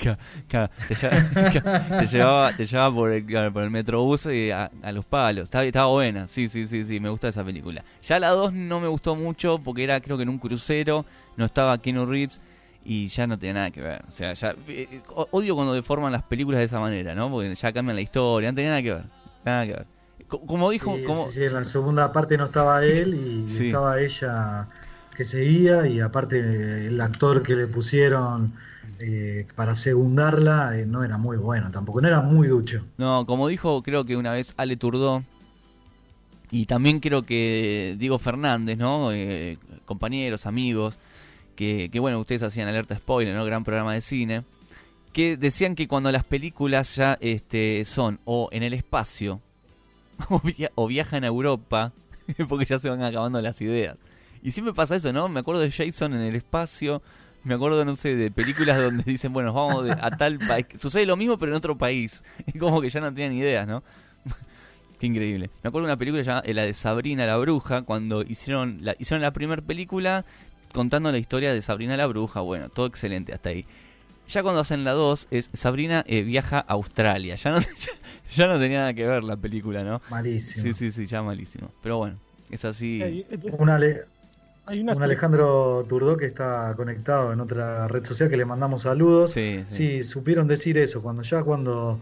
llevaba, te llevaba por el, por el metrobús y a, los palos. Estaba, estaba, buena, sí, sí, sí, sí, me gusta esa película. Ya la 2 no me gustó mucho porque era creo que en un crucero, no estaba Keanu Reeves y ya no tenía nada que ver. O sea, ya eh, odio cuando deforman las películas de esa manera, ¿no? Porque ya cambian la historia, no tenía nada que ver. Nada que ver. Como dijo... como... Sí, en la segunda parte no estaba él y estaba ella que seguía y aparte el actor que le pusieron eh, para segundarla eh, no era muy bueno tampoco, no era muy ducho. No, como dijo creo que una vez Ale Turdó y también creo que Diego Fernández, ¿no? Eh, compañeros, amigos, que, bueno, ustedes hacían alerta spoiler, ¿no? Gran programa de cine, que decían que cuando las películas ya este, son o en el espacio o viajan a Europa, porque ya se van acabando las ideas. Y siempre pasa eso, ¿no? Me acuerdo de Jason en el espacio. Me acuerdo, no sé, de películas donde dicen, bueno, vamos a tal país. Sucede lo mismo, pero en otro país. Es como que ya no tienen ideas, ¿no? Qué increíble. Me acuerdo de una película llamada eh, la de Sabrina la Bruja, cuando hicieron la, hicieron la primera película contando la historia de Sabrina la Bruja. Bueno, todo excelente hasta ahí. Ya cuando hacen la 2 es Sabrina eh, viaja a Australia. Ya no, ya, no tenía nada que ver la película, ¿no? Malísimo. Sí, sí, sí, ya malísimo. Pero bueno, es así. Una, le un Alejandro Turdó que está conectado en otra red social que le mandamos saludos. Sí, supieron decir eso, cuando ya cuando,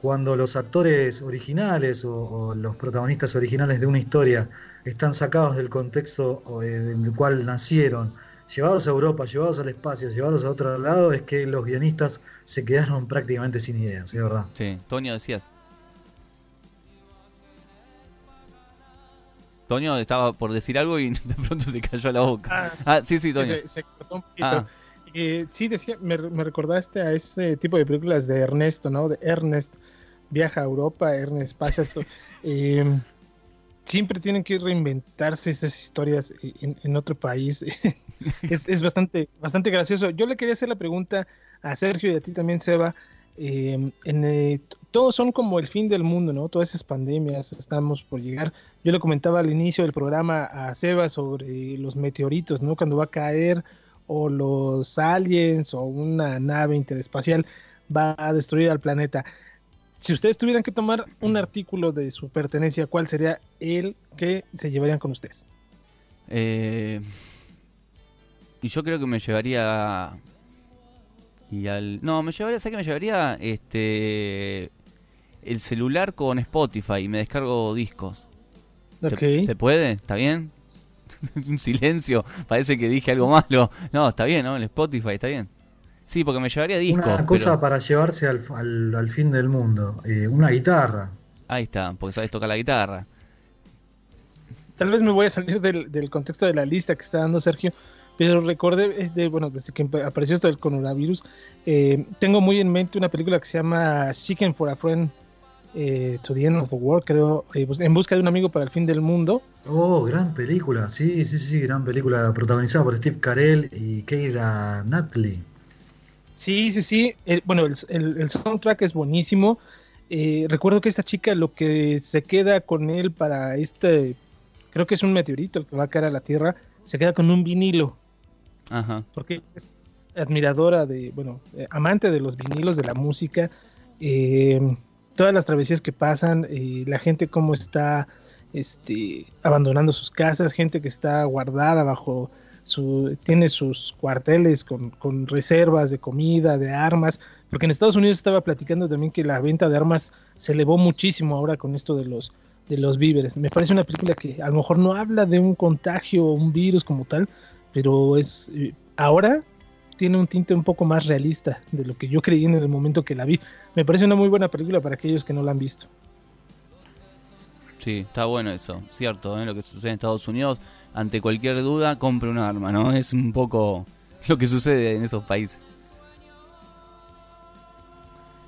cuando los actores originales o, los protagonistas originales de una historia están sacados del contexto eh, del cual nacieron, llevados a Europa, llevados al espacio, llevados a otro lado, es que los guionistas se quedaron prácticamente sin ideas, es verdad. Sí, Toño decías. Toño estaba por decir algo y de pronto se cayó la boca. Ah, ah sí, sí, Toño. Se, cortó un poquito. Ah. Eh, sí, decía, me, recordaste a ese tipo de películas de Ernesto, ¿no? De Ernest viaja a Europa, Ernest pasa esto. Em, siempre tienen que reinventarse esas historias en, otro país. es, bastante, bastante gracioso. Yo le quería hacer la pregunta a Sergio y a ti también, Seba. Em, en, eh, todos son como el fin del mundo, ¿no? Todas esas pandemias estamos por llegar. Yo le comentaba al inicio del programa a Seba sobre los meteoritos, ¿no? Cuando va a caer o los aliens o una nave interespacial va a destruir al planeta. Si ustedes tuvieran que tomar un artículo de su pertenencia, ¿cuál sería el que se llevarían con ustedes? Eh, y yo creo que me llevaría y al no me llevaría sé que me llevaría este el celular con Spotify y me descargo discos. ¿Se, puede? ¿Está bien? un silencio, parece que dije algo malo. No, está bien, ¿no? El Spotify está bien. Sí, porque me llevaría discos. Una cosa para llevarse al, al, fin del mundo, eh, una guitarra. Ahí está, porque sabes tocar la guitarra. Tal vez me voy a salir del, del contexto de la lista que está dando Sergio, pero recordé, de, bueno, desde que apareció esto del coronavirus, eh, tengo muy en mente una película que se llama Chicken for a Friend, eh, to the End of the World, creo, eh, pues, en busca de un amigo para el fin del mundo. Oh, gran película, sí, sí, sí, gran película protagonizada por Steve Carell y Keira Knightley. Sí, sí, sí, bueno, el, soundtrack es buenísimo. Eh, recuerdo que esta chica lo que se queda con él para este, creo que es un meteorito el que va a caer a la Tierra, se queda con un vinilo. Ajá. Porque es admiradora de, bueno, amante de los vinilos, de la música. Eh, todas las travesías que pasan, eh, la gente cómo está este, abandonando sus casas, gente que está guardada bajo su, tiene sus cuarteles con, reservas de comida, de armas, Porque en Estados Unidos estaba platicando también que la venta de armas se elevó muchísimo ahora con esto de los, de los víveres. Me parece una película que a lo mejor no habla de un contagio o un virus como tal, pero es eh, ahora tiene un tinte un poco más realista de lo que yo creí en el momento que la vi. Me parece una muy buena película para aquellos que no la han visto. Sí, está bueno eso, cierto, ¿eh? lo que sucede en Estados Unidos, ante cualquier duda, compre un arma, ¿no? Es un poco lo que sucede en esos países.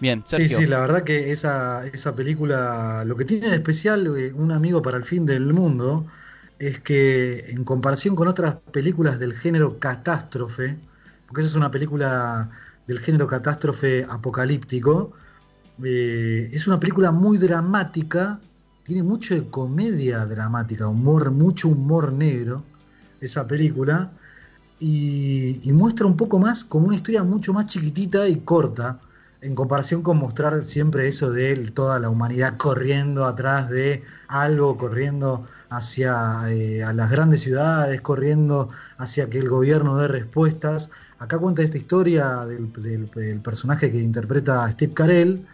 Bien, Sí, sí, la verdad que esa, esa película, lo que tiene de especial eh, Un amigo para el fin del mundo, es que en comparación con otras películas del género catástrofe, porque esa es una película del género catástrofe apocalíptico, eh, es una película muy dramática, tiene mucho de comedia dramática, humor, mucho humor negro, esa película, y, y muestra un poco más como una historia mucho más chiquitita y corta en comparación con mostrar siempre eso de toda la humanidad corriendo atrás de algo, corriendo hacia eh, las grandes ciudades, corriendo hacia que el gobierno dé respuestas. Acá cuenta esta historia del, personaje que interpreta Steve Carell,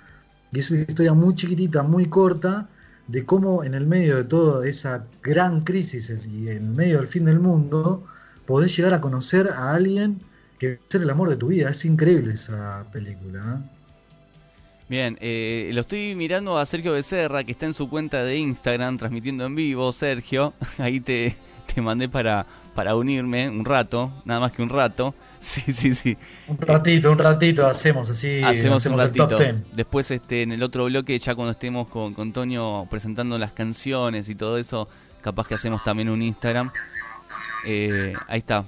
y es una historia muy chiquitita, muy corta, de cómo en el medio de toda esa gran crisis y en medio del fin del mundo, podés llegar a conocer a alguien que ser el amor de tu vida. Es increíble esa película. ¿eh? Bien, eh, lo estoy mirando a Sergio Becerra, que está en su cuenta de Instagram transmitiendo en vivo. Sergio, ahí te, te mandé para, para unirme un rato, nada más que un rato. Sí, sí, sí. Un ratito, un ratito hacemos así. Hacemos, un ratito. El top ten. Después este, en el otro bloque, ya cuando estemos con, con Antonio presentando las canciones y todo eso, capaz que hacemos también un Instagram. Eh, ahí está.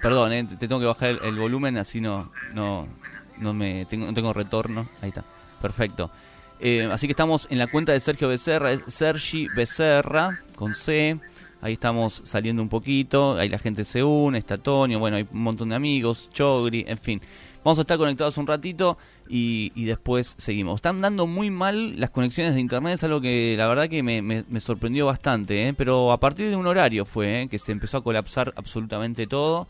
Perdón, eh, te tengo que bajar el, el volumen, así no, no, no me tengo, no tengo retorno. Ahí está. Perfecto. Eh, así que estamos en la cuenta de Sergio Becerra, es Sergi Becerra, con C. Ahí estamos saliendo un poquito, ahí la gente se une, está Tonio, bueno, hay un montón de amigos, Chogri, en fin. Vamos a estar conectados un ratito y, después seguimos. Están dando muy mal las conexiones de internet, es algo que la verdad que me sorprendió bastante, ¿eh? pero a partir de un horario fue ¿eh? que se empezó a colapsar absolutamente todo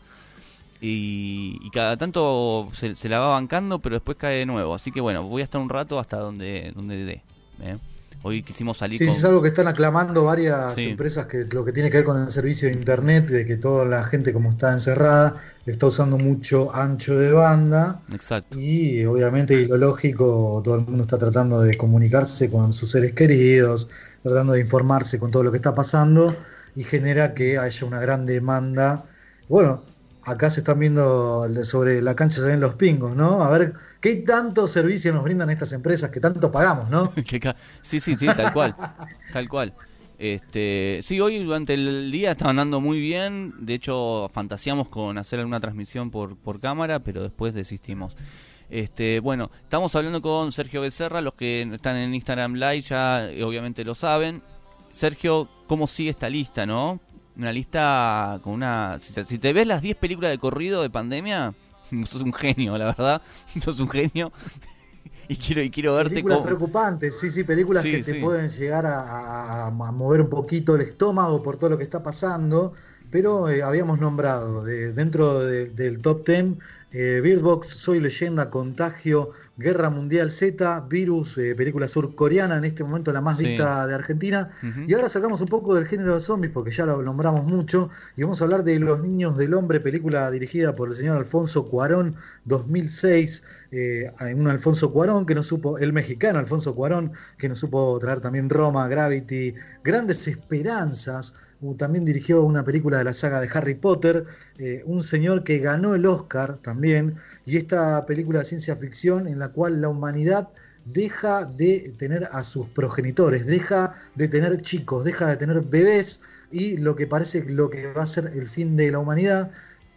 y, y cada tanto se, se, la va bancando, pero después cae de nuevo. Así que bueno, voy a estar un rato hasta donde, donde dé. ¿eh? Hoy quisimos salir. Sí, con... es algo que están aclamando varias sí. empresas que lo que tiene que ver con el servicio de internet, de que toda la gente como está encerrada está usando mucho ancho de banda. Exacto. Y obviamente y lo lógico, todo el mundo está tratando de comunicarse con sus seres queridos, tratando de informarse con todo lo que está pasando y genera que haya una gran demanda. Bueno, acá se están viendo sobre la cancha se ven los pingos, ¿no? A ver, ¿qué tanto servicio nos brindan estas empresas que tanto pagamos, no? sí, sí, sí, tal cual, tal cual. Este, sí, hoy durante el día estaban andando muy bien, de hecho fantaseamos con hacer alguna transmisión por, por cámara, pero después desistimos. Este, bueno, estamos hablando con Sergio Becerra, los que están en Instagram Live ya obviamente lo saben. Sergio, ¿cómo sigue esta lista, no? Una lista con una... Si te, si te ves las 10 películas de corrido de pandemia, sos un genio, la verdad. sos un genio. y quiero, y quiero verte películas como... preocupantes, sí, sí, películas sí, que te sí. pueden llegar a, a, a, mover un poquito el estómago por todo lo que está pasando. Pero eh, habíamos nombrado de, dentro de, del top 10 eh, Bird Box, Soy Leyenda, Contagio, Guerra Mundial Z, Virus, eh, película surcoreana, en este momento la más vista de Argentina. Uh -huh. Y ahora sacamos un poco del género de zombies, porque ya lo nombramos mucho, y vamos a hablar de Los Niños del Hombre, película dirigida por el señor Alfonso Cuarón, 2006. Eh, un Alfonso Cuarón que nos supo, el mexicano Alfonso Cuarón, que nos supo traer también Roma, Gravity, Grandes Esperanzas. Uh, también dirigió una película de la saga de Harry Potter, eh, un señor que ganó el Oscar también, y esta película de ciencia ficción en la cual la humanidad deja de tener a sus progenitores, deja de tener chicos, deja de tener bebés, y lo que parece lo que va a ser el fin de la humanidad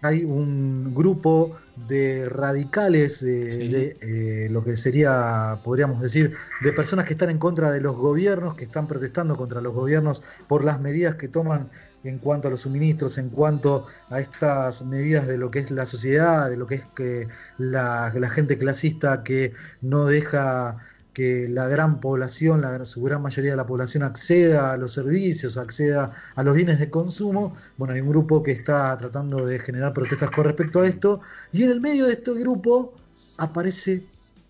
hay un grupo de radicales, de, sí. de eh, lo que sería, podríamos decir, de personas que están en contra de los gobiernos, que están protestando contra los gobiernos por las medidas que toman en cuanto a los suministros, en cuanto a estas medidas de lo que es la sociedad, de lo que es que la, la gente clasista que no deja que la gran población, la, su gran mayoría de la población acceda a los servicios, acceda a los bienes de consumo. Bueno, hay un grupo que está tratando de generar protestas con respecto a esto. Y en el medio de este grupo aparece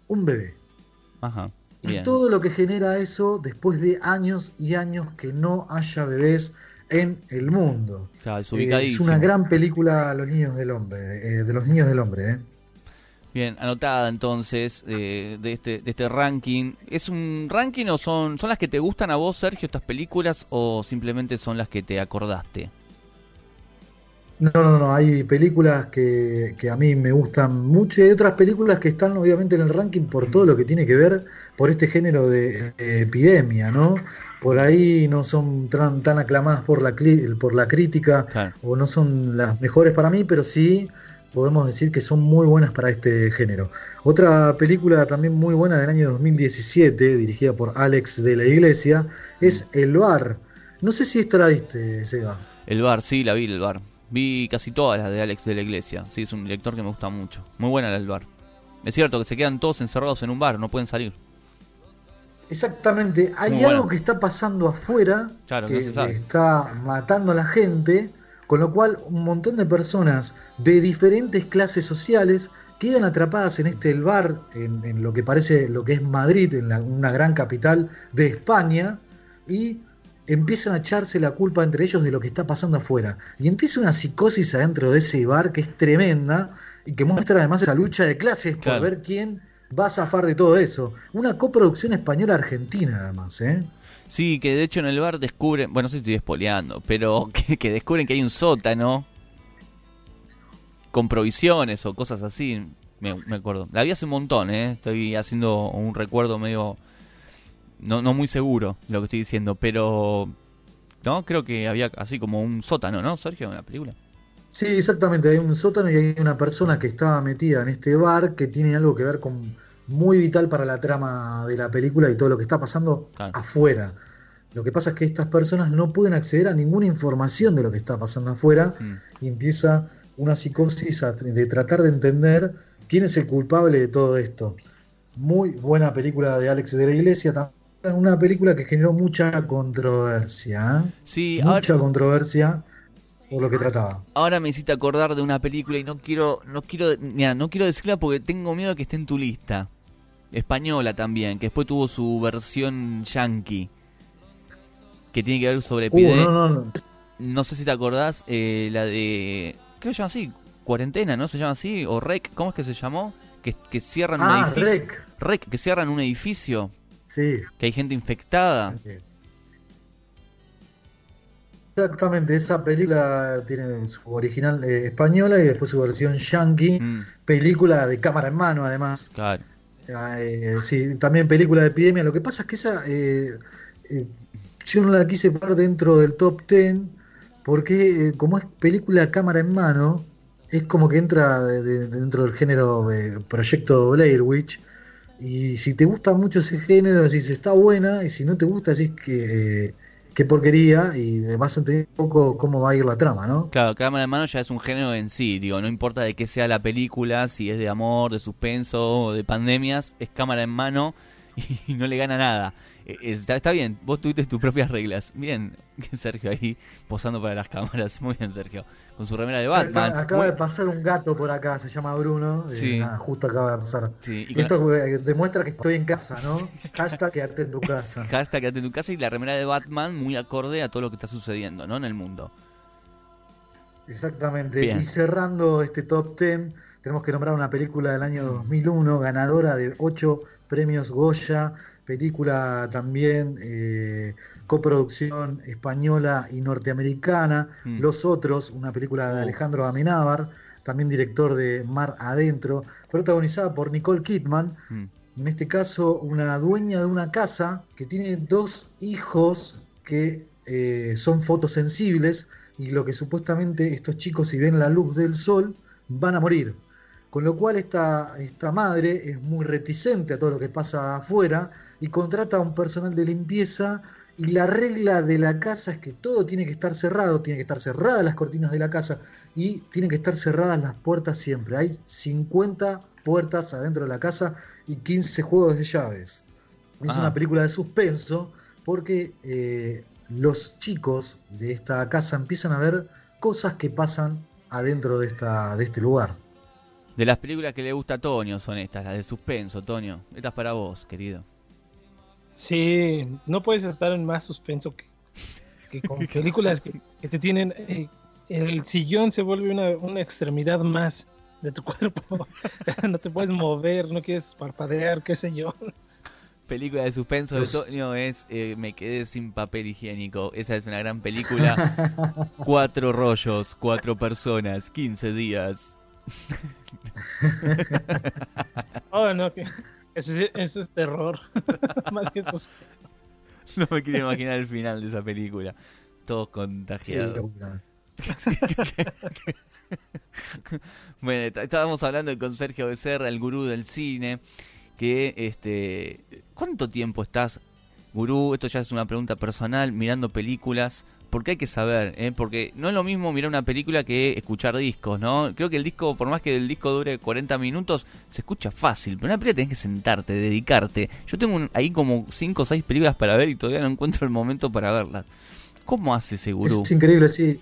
un bebé. Ajá. Y todo lo que genera eso después de años y años que no haya bebés en el mundo. Claro, es Eh, es una gran película Los niños del hombre, eh, de los niños del hombre. ¿eh? Bien, anotada entonces eh, de este de este ranking. ¿Es un ranking o son son las que te gustan a vos, Sergio, estas películas o simplemente son las que te acordaste? No, no, no, hay películas que, que a mí me gustan mucho y hay otras películas que están obviamente en el ranking por todo lo que tiene que ver por este género de epidemia, ¿no? Por ahí no son tan, tan aclamadas por la, por la crítica Claro. o no son las mejores para mí, pero sí podemos decir que son muy buenas para este género. Otra película también muy buena del año 2017, dirigida por Alex de la Iglesia, es El Bar. No sé si esta la viste, Seba. El bar, sí, la vi el bar. Vi casi todas las de Alex de la Iglesia. Sí, es un director que me gusta mucho. Muy buena la del bar. Es cierto que se quedan todos encerrados en un bar, no pueden salir. Exactamente, hay Muy algo bueno. que está pasando afuera Claro, que no está matando a la gente, con lo cual un montón de personas de diferentes clases sociales quedan atrapadas en este el bar, en, en lo que parece lo que es Madrid, en la- una gran capital de España, y empiezan a echarse la culpa entre ellos de lo que está pasando afuera. Y empieza una psicosis adentro de ese bar que es tremenda y que muestra además esa lucha de clases Claro. por ver quién va a zafar de todo eso. Una coproducción española-argentina además, ¿eh? Sí, que de hecho en el bar descubren, bueno, no sé si estoy espoleando, pero que, descubren que hay un sótano con provisiones o cosas así. Me, acuerdo. La vi hace un montón, ¿eh? Estoy haciendo un recuerdo medio. No, no muy seguro lo que estoy diciendo, pero. No, creo que había así como un sótano, ¿no, Sergio, en la película? Sí, exactamente. Hay un sótano y hay una persona que estaba metida en este bar que tiene algo que ver con muy vital para la trama de la película y todo lo que está pasando Claro. afuera. Lo que pasa es que estas personas no pueden acceder a ninguna información de lo que está pasando afuera Mm. y empieza una psicosis a- de tratar de entender quién es el culpable de todo esto. Muy buena película de Alex de la Iglesia, también una película que generó mucha controversia, ¿eh? Ahora, mucha controversia por lo que trataba. ahora me hiciste acordar de una película y no quiero, no quiero, mira, no quiero decirla porque tengo miedo de que esté en tu lista. Española también, que después tuvo su versión yankee. Que tiene que ver sobre Uh, epidemia. no, no, no. No sé si te acordás, eh, la de. Que se llama así, Cuarentena, ¿no? Se llama así, o REC, ¿cómo es que se llamó? Que, que cierran un Ah, edificio. Rec. REC, que cierran un edificio, Sí. que hay gente infectada. Exactamente, esa película tiene su original eh, española y después su versión yankee, Mm, película de cámara en mano además. claro. Eh, sí, también película de epidemia. Lo que pasa es que esa eh, eh, yo no la quise poner dentro del top 10 porque como es película cámara en mano, es como que entra de- de- dentro del género proyecto Blair Witch. Y si te gusta mucho ese género, decís está buena, y si no te gusta, decís que qué porquería, y vas a entender un poco cómo va a ir la trama, ¿no? Claro, cámara de mano ya es un género en sí, digo, no importa de qué sea la película, si es de amor, de suspenso de pandemias, es cámara en mano y no le gana nada. Eh, Está, está bien, vos tuviste tus propias reglas. Bien, Sergio ahí posando para las cámaras. Muy bien, Sergio. Con su remera de Batman. Acaba Muy- de pasar un gato por acá, se llama Bruno. eh, Sí. nada, justo acaba de pasar. Sí, y Y con- esto eh, demuestra que estoy en casa, ¿no? Hashtag quédate en tu casa. Hashtag quédate en tu casa y la remera de Batman muy acorde a todo lo que está sucediendo, ¿no? En el mundo. Exactamente. Bien. Y cerrando este top 10, tenemos que nombrar una película del año 2001, ganadora de 8 premios Goya, película también eh, coproducción española y norteamericana. Mm. Los Otros, una película de Oh. Alejandro Amenábar, también director de Mar Adentro, protagonizada por Nicole Kidman. Mm. En este caso, una dueña de una casa que tiene dos hijos que eh, son fotosensibles y lo que supuestamente estos chicos si ven la luz del sol van a morir. Con lo cual esta, esta madre es muy reticente a todo lo que pasa afuera y contrata a un personal de limpieza y la regla de la casa es que todo tiene que estar cerrado, tiene que estar cerradas las cortinas de la casa y tienen que estar cerradas las puertas siempre. Hay 50 puertas adentro de la casa y 15 juegos de llaves. Es Ah. una película de suspenso porque eh, los chicos de esta casa empiezan a ver cosas que pasan adentro de, esta, de este lugar. De las películas que le gusta a Tonio son estas, las de suspenso, Tonio. Estas para vos, querido. Sí, no puedes estar en más suspenso que, que con películas que, que te tienen... eh, el sillón se vuelve una, una extremidad más de tu cuerpo. no te puedes mover, no quieres parpadear, qué sé yo. Película de suspenso de Tonio es eh, Me quedé sin papel higiénico. Esa es una gran película. cuatro rollos, cuatro personas, 15 días. Oh, no, que eso es, eso es terror. más que suspenso. No me quiero imaginar el final de esa película. Todos contagiados. Bueno, est- estábamos hablando con Sergio Becerra, el gurú del cine, que este, ¿cuánto tiempo estás, gurú? Esto ya es una pregunta personal, mirando películas, porque hay que saber, ¿eh? porque no es lo mismo mirar una película que escuchar discos, ¿no? Creo que el disco, por más que el disco dure 40 minutos, se escucha fácil, pero una película tenés que sentarte, dedicarte. Yo tengo un- ahí como 5 o 6 películas para ver y todavía no encuentro el momento para verlas. ¿Cómo hace ese? Es increíble, sí.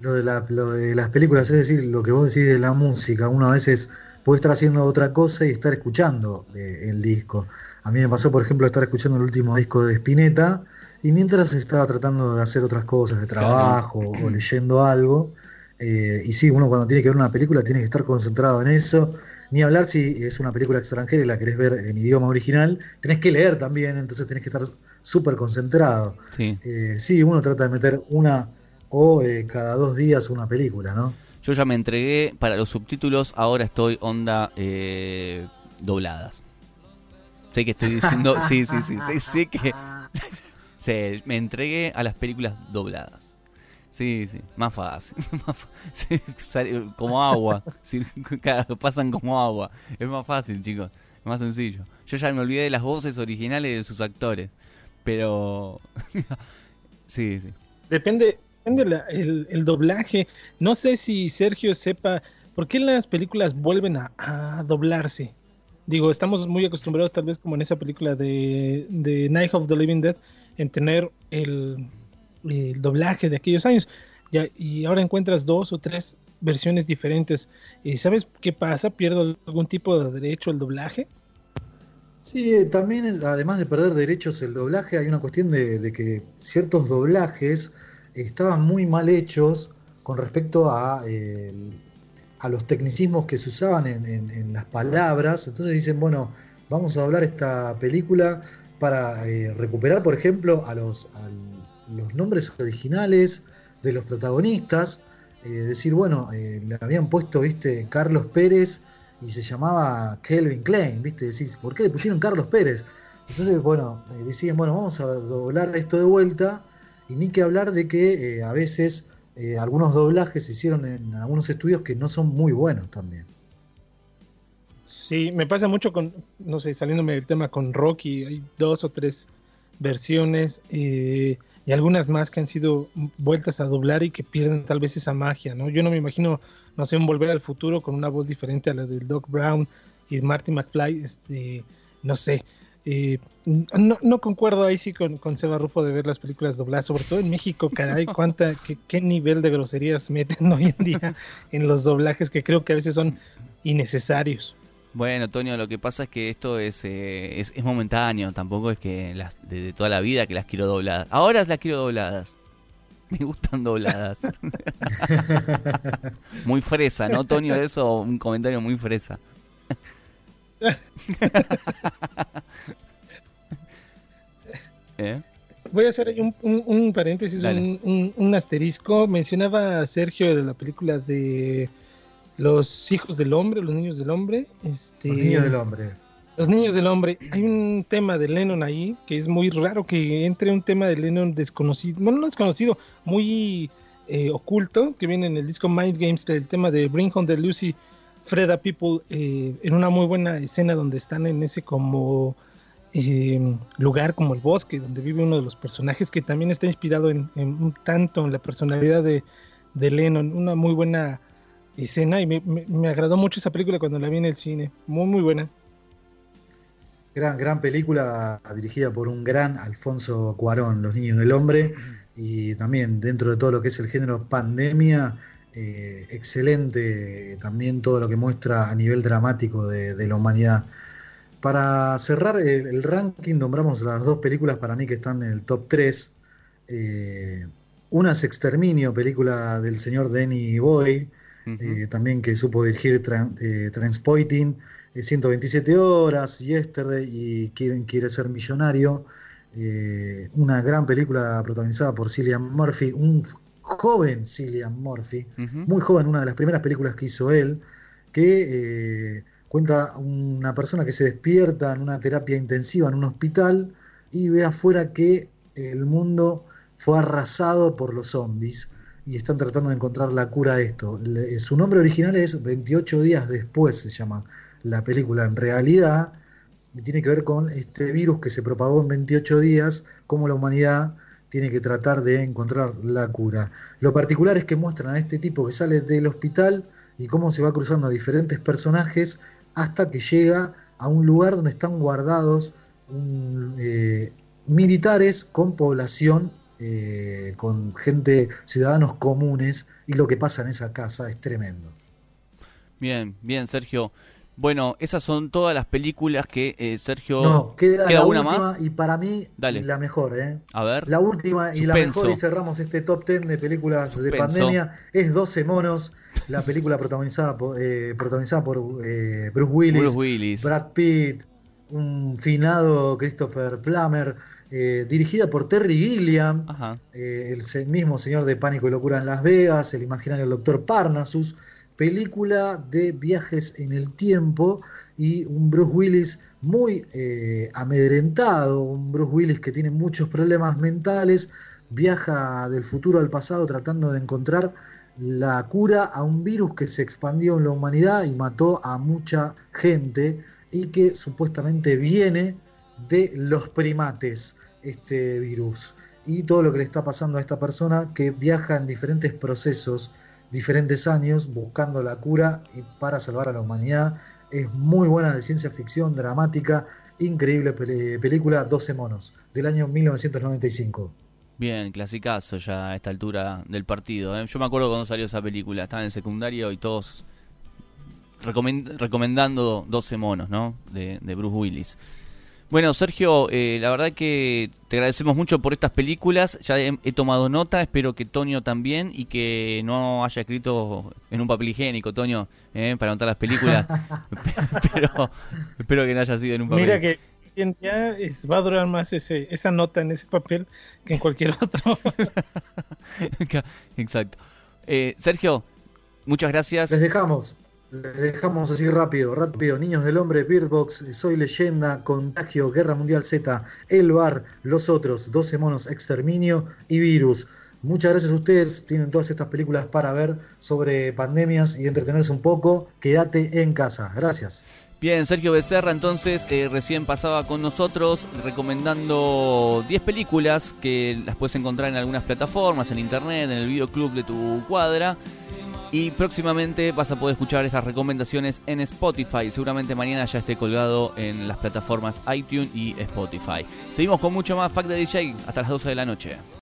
Lo de, la- lo de las películas, es decir, lo que vos decís de la música, uno a veces puede estar haciendo otra cosa y estar escuchando eh, el disco. A mí me pasó, por ejemplo, estar escuchando el último disco de Spinetta y mientras estaba tratando de hacer otras cosas, de trabajo o leyendo algo. eh, y sí, uno cuando tiene que ver una película tiene que estar concentrado en eso. Ni hablar si es una película extranjera y la querés ver en idioma original, tenés que leer también, entonces tenés que estar súper concentrado. Sí. Eh, sí, uno trata de meter una o eh, cada dos días una película, ¿no? Yo ya me entregué para los subtítulos, ahora estoy onda eh, dobladas. Sé que estoy diciendo, sí, sí, sí, sé, sé que sí, me entregué a las películas dobladas. Sí, sí, más fácil, como agua, pasan como agua, es más fácil, chicos, más sencillo. Yo ya me olvidé de las voces originales de sus actores, pero sí, sí. Depende, depende el, doblaje. No sé si Sergio sepa por qué las películas vuelven a, a doblarse. Digo, estamos muy acostumbrados tal vez como en esa película de, de Night of the Living Dead en tener el, doblaje de aquellos años. Ya, y ahora encuentras dos o tres versiones diferentes. ¿Y sabes qué pasa? ¿Pierde algún tipo de derecho el doblaje? Sí, eh, también es- además de perder derechos el doblaje, hay una cuestión de, que ciertos doblajes estaban muy mal hechos con respecto a, a los tecnicismos que se usaban en, en- en las palabras. Entonces dicen, bueno, vamos a doblar esta película para eh, recuperar, por ejemplo, a los, los nombres originales de los protagonistas. Eh, decir, bueno, eh, le habían puesto, viste, Carlos Pérez y se llamaba Kelvin Klein, ¿viste? Decís, ¿por qué le pusieron Carlos Pérez? Entonces, bueno, decían, bueno, vamos a doblar esto de vuelta, y ni que hablar de que a veces algunos doblajes se hicieron en algunos estudios que no son muy buenos también. Sí, me pasa mucho con, no sé, saliéndome del tema con Rocky, hay dos o tres versiones eh, y algunas más que han sido vueltas a doblar y que pierden tal vez esa magia, ¿no? Yo no me imagino, no sé, un volver al futuro con una voz diferente a la del Doc Brown y Marty McFly, este, no sé. eh, no, no concuerdo ahí sí con, con Seba Rufo de ver las películas dobladas, sobre todo en México, caray, cuánta, qué, qué nivel de groserías meten hoy en día en los doblajes que creo que a veces son innecesarios. Bueno, Toño, lo que pasa es que esto es, eh, es, es momentáneo, tampoco es que las, de, toda la vida que las quiero dobladas. Ahora las quiero dobladas. Me gustan dobladas. muy fresa, ¿no, Toño? Eso, un comentario muy fresa. ¿Eh? Voy a hacer un, un- un paréntesis, un- un asterisco. Mencionaba Sergio de la película de Los hijos del hombre, los niños del hombre. Este, Los niños del hombre. Los niños del hombre. Hay un tema de Lennon ahí que es muy raro que entre un tema de Lennon desconocido, bueno, no desconocido, muy eh, oculto, que viene en el disco Mind Games, el tema de Bring Home the Lucy, Freda People, eh, en una muy buena escena donde están en ese como eh, lugar como el bosque, donde vive uno de los personajes que también está inspirado en, en un tanto en la personalidad de, de Lennon, una muy buena escena y me, me- me agradó mucho esa película cuando la vi en el cine, muy muy buena. Gran, gran película dirigida por un gran Alfonso Cuarón, Los Niños del Hombre, y también dentro de todo lo que es el género pandemia, eh, excelente también todo lo que muestra a nivel dramático de, la humanidad. Para cerrar el, ranking, nombramos las dos películas para mí que están en el top 3. Eh, una es Exterminio, película del señor Danny Boyle, eh, también que supo dirigir Transporting, 127 horas, Yesterday y Quiere, quiere ser millonario. una gran película protagonizada por Cillian Murphy, un joven Cillian Murphy, muy joven, una de las primeras películas que hizo él, que eh, cuenta una persona que se despierta en una terapia intensiva en un hospital y ve afuera que el mundo fue arrasado por los zombies y están tratando de encontrar la cura a esto. su nombre original es 28 días después, se llama la película en realidad, tiene que ver con este virus que se propagó en 28 días, cómo la humanidad tiene que tratar de encontrar la cura. Lo particular es que muestran a este tipo que sale del hospital y cómo se va cruzando a diferentes personajes hasta que llega a un lugar donde están guardados eh, militares con población, eh, con gente, ciudadanos comunes, y lo que pasa en esa casa es tremendo. Bien, bien, Sergio. Bueno, esas son todas las películas que eh, Sergio. No, queda, la una última y para mí la mejor, ¿eh? A ver. La última y la mejor, y cerramos este top 10 de películas de pandemia, es 12 monos, la película protagonizada por, eh, protagonizada por eh, Bruce, Willis, Willis, Brad Pitt, un finado Christopher Plummer, dirigida por Terry Gilliam, el mismo señor de Pánico y Locura en Las Vegas, el imaginario doctor Parnassus película de viajes en el tiempo y un Bruce Willis muy eh, amedrentado, un Bruce Willis que tiene muchos problemas mentales, viaja del futuro al pasado tratando de encontrar la cura a un virus que se expandió en la humanidad y mató a mucha gente y que supuestamente viene de los primates, este virus. Y todo lo que le está pasando a esta persona que viaja en diferentes procesos diferentes años buscando la cura y para salvar a la humanidad. Es muy buena de ciencia ficción, dramática, increíble película 12 monos del año 1995. Bien, clasicazo ya a esta altura del partido. ¿eh? Yo me acuerdo cuando salió esa película, estaba en secundario y todos recomendando 12 monos, ¿no? De, de Bruce Willis. Bueno, Sergio, eh, la verdad que te agradecemos mucho por estas películas. Ya he, tomado nota, espero que Toño también y que no haya escrito en un papel higiénico, Toño, eh, para anotar las películas. Pero espero que no haya sido en un papel. Mira que ya va a durar más ese, esa nota en ese papel que en cualquier otro. Exacto. Eh, Sergio, muchas gracias. Les dejamos. Les dejamos así rápido, rápido. Niños del Hombre, Beardbox, Soy Leyenda, Contagio, Guerra Mundial Z, El Bar, Los Otros, 12 Monos, Exterminio y Virus. Muchas gracias a ustedes. Tienen todas estas películas para ver sobre pandemias y entretenerse un poco. Quédate en casa. Gracias. Bien, Sergio Becerra entonces eh, recién pasaba con nosotros recomendando 10 películas que las puedes encontrar en algunas plataformas, en internet, en el videoclub de tu cuadra. Y próximamente vas a poder escuchar estas recomendaciones en Spotify. Seguramente mañana ya esté colgado en las plataformas iTunes y Spotify. Seguimos con mucho más Fact de DJ hasta las 12 de la noche.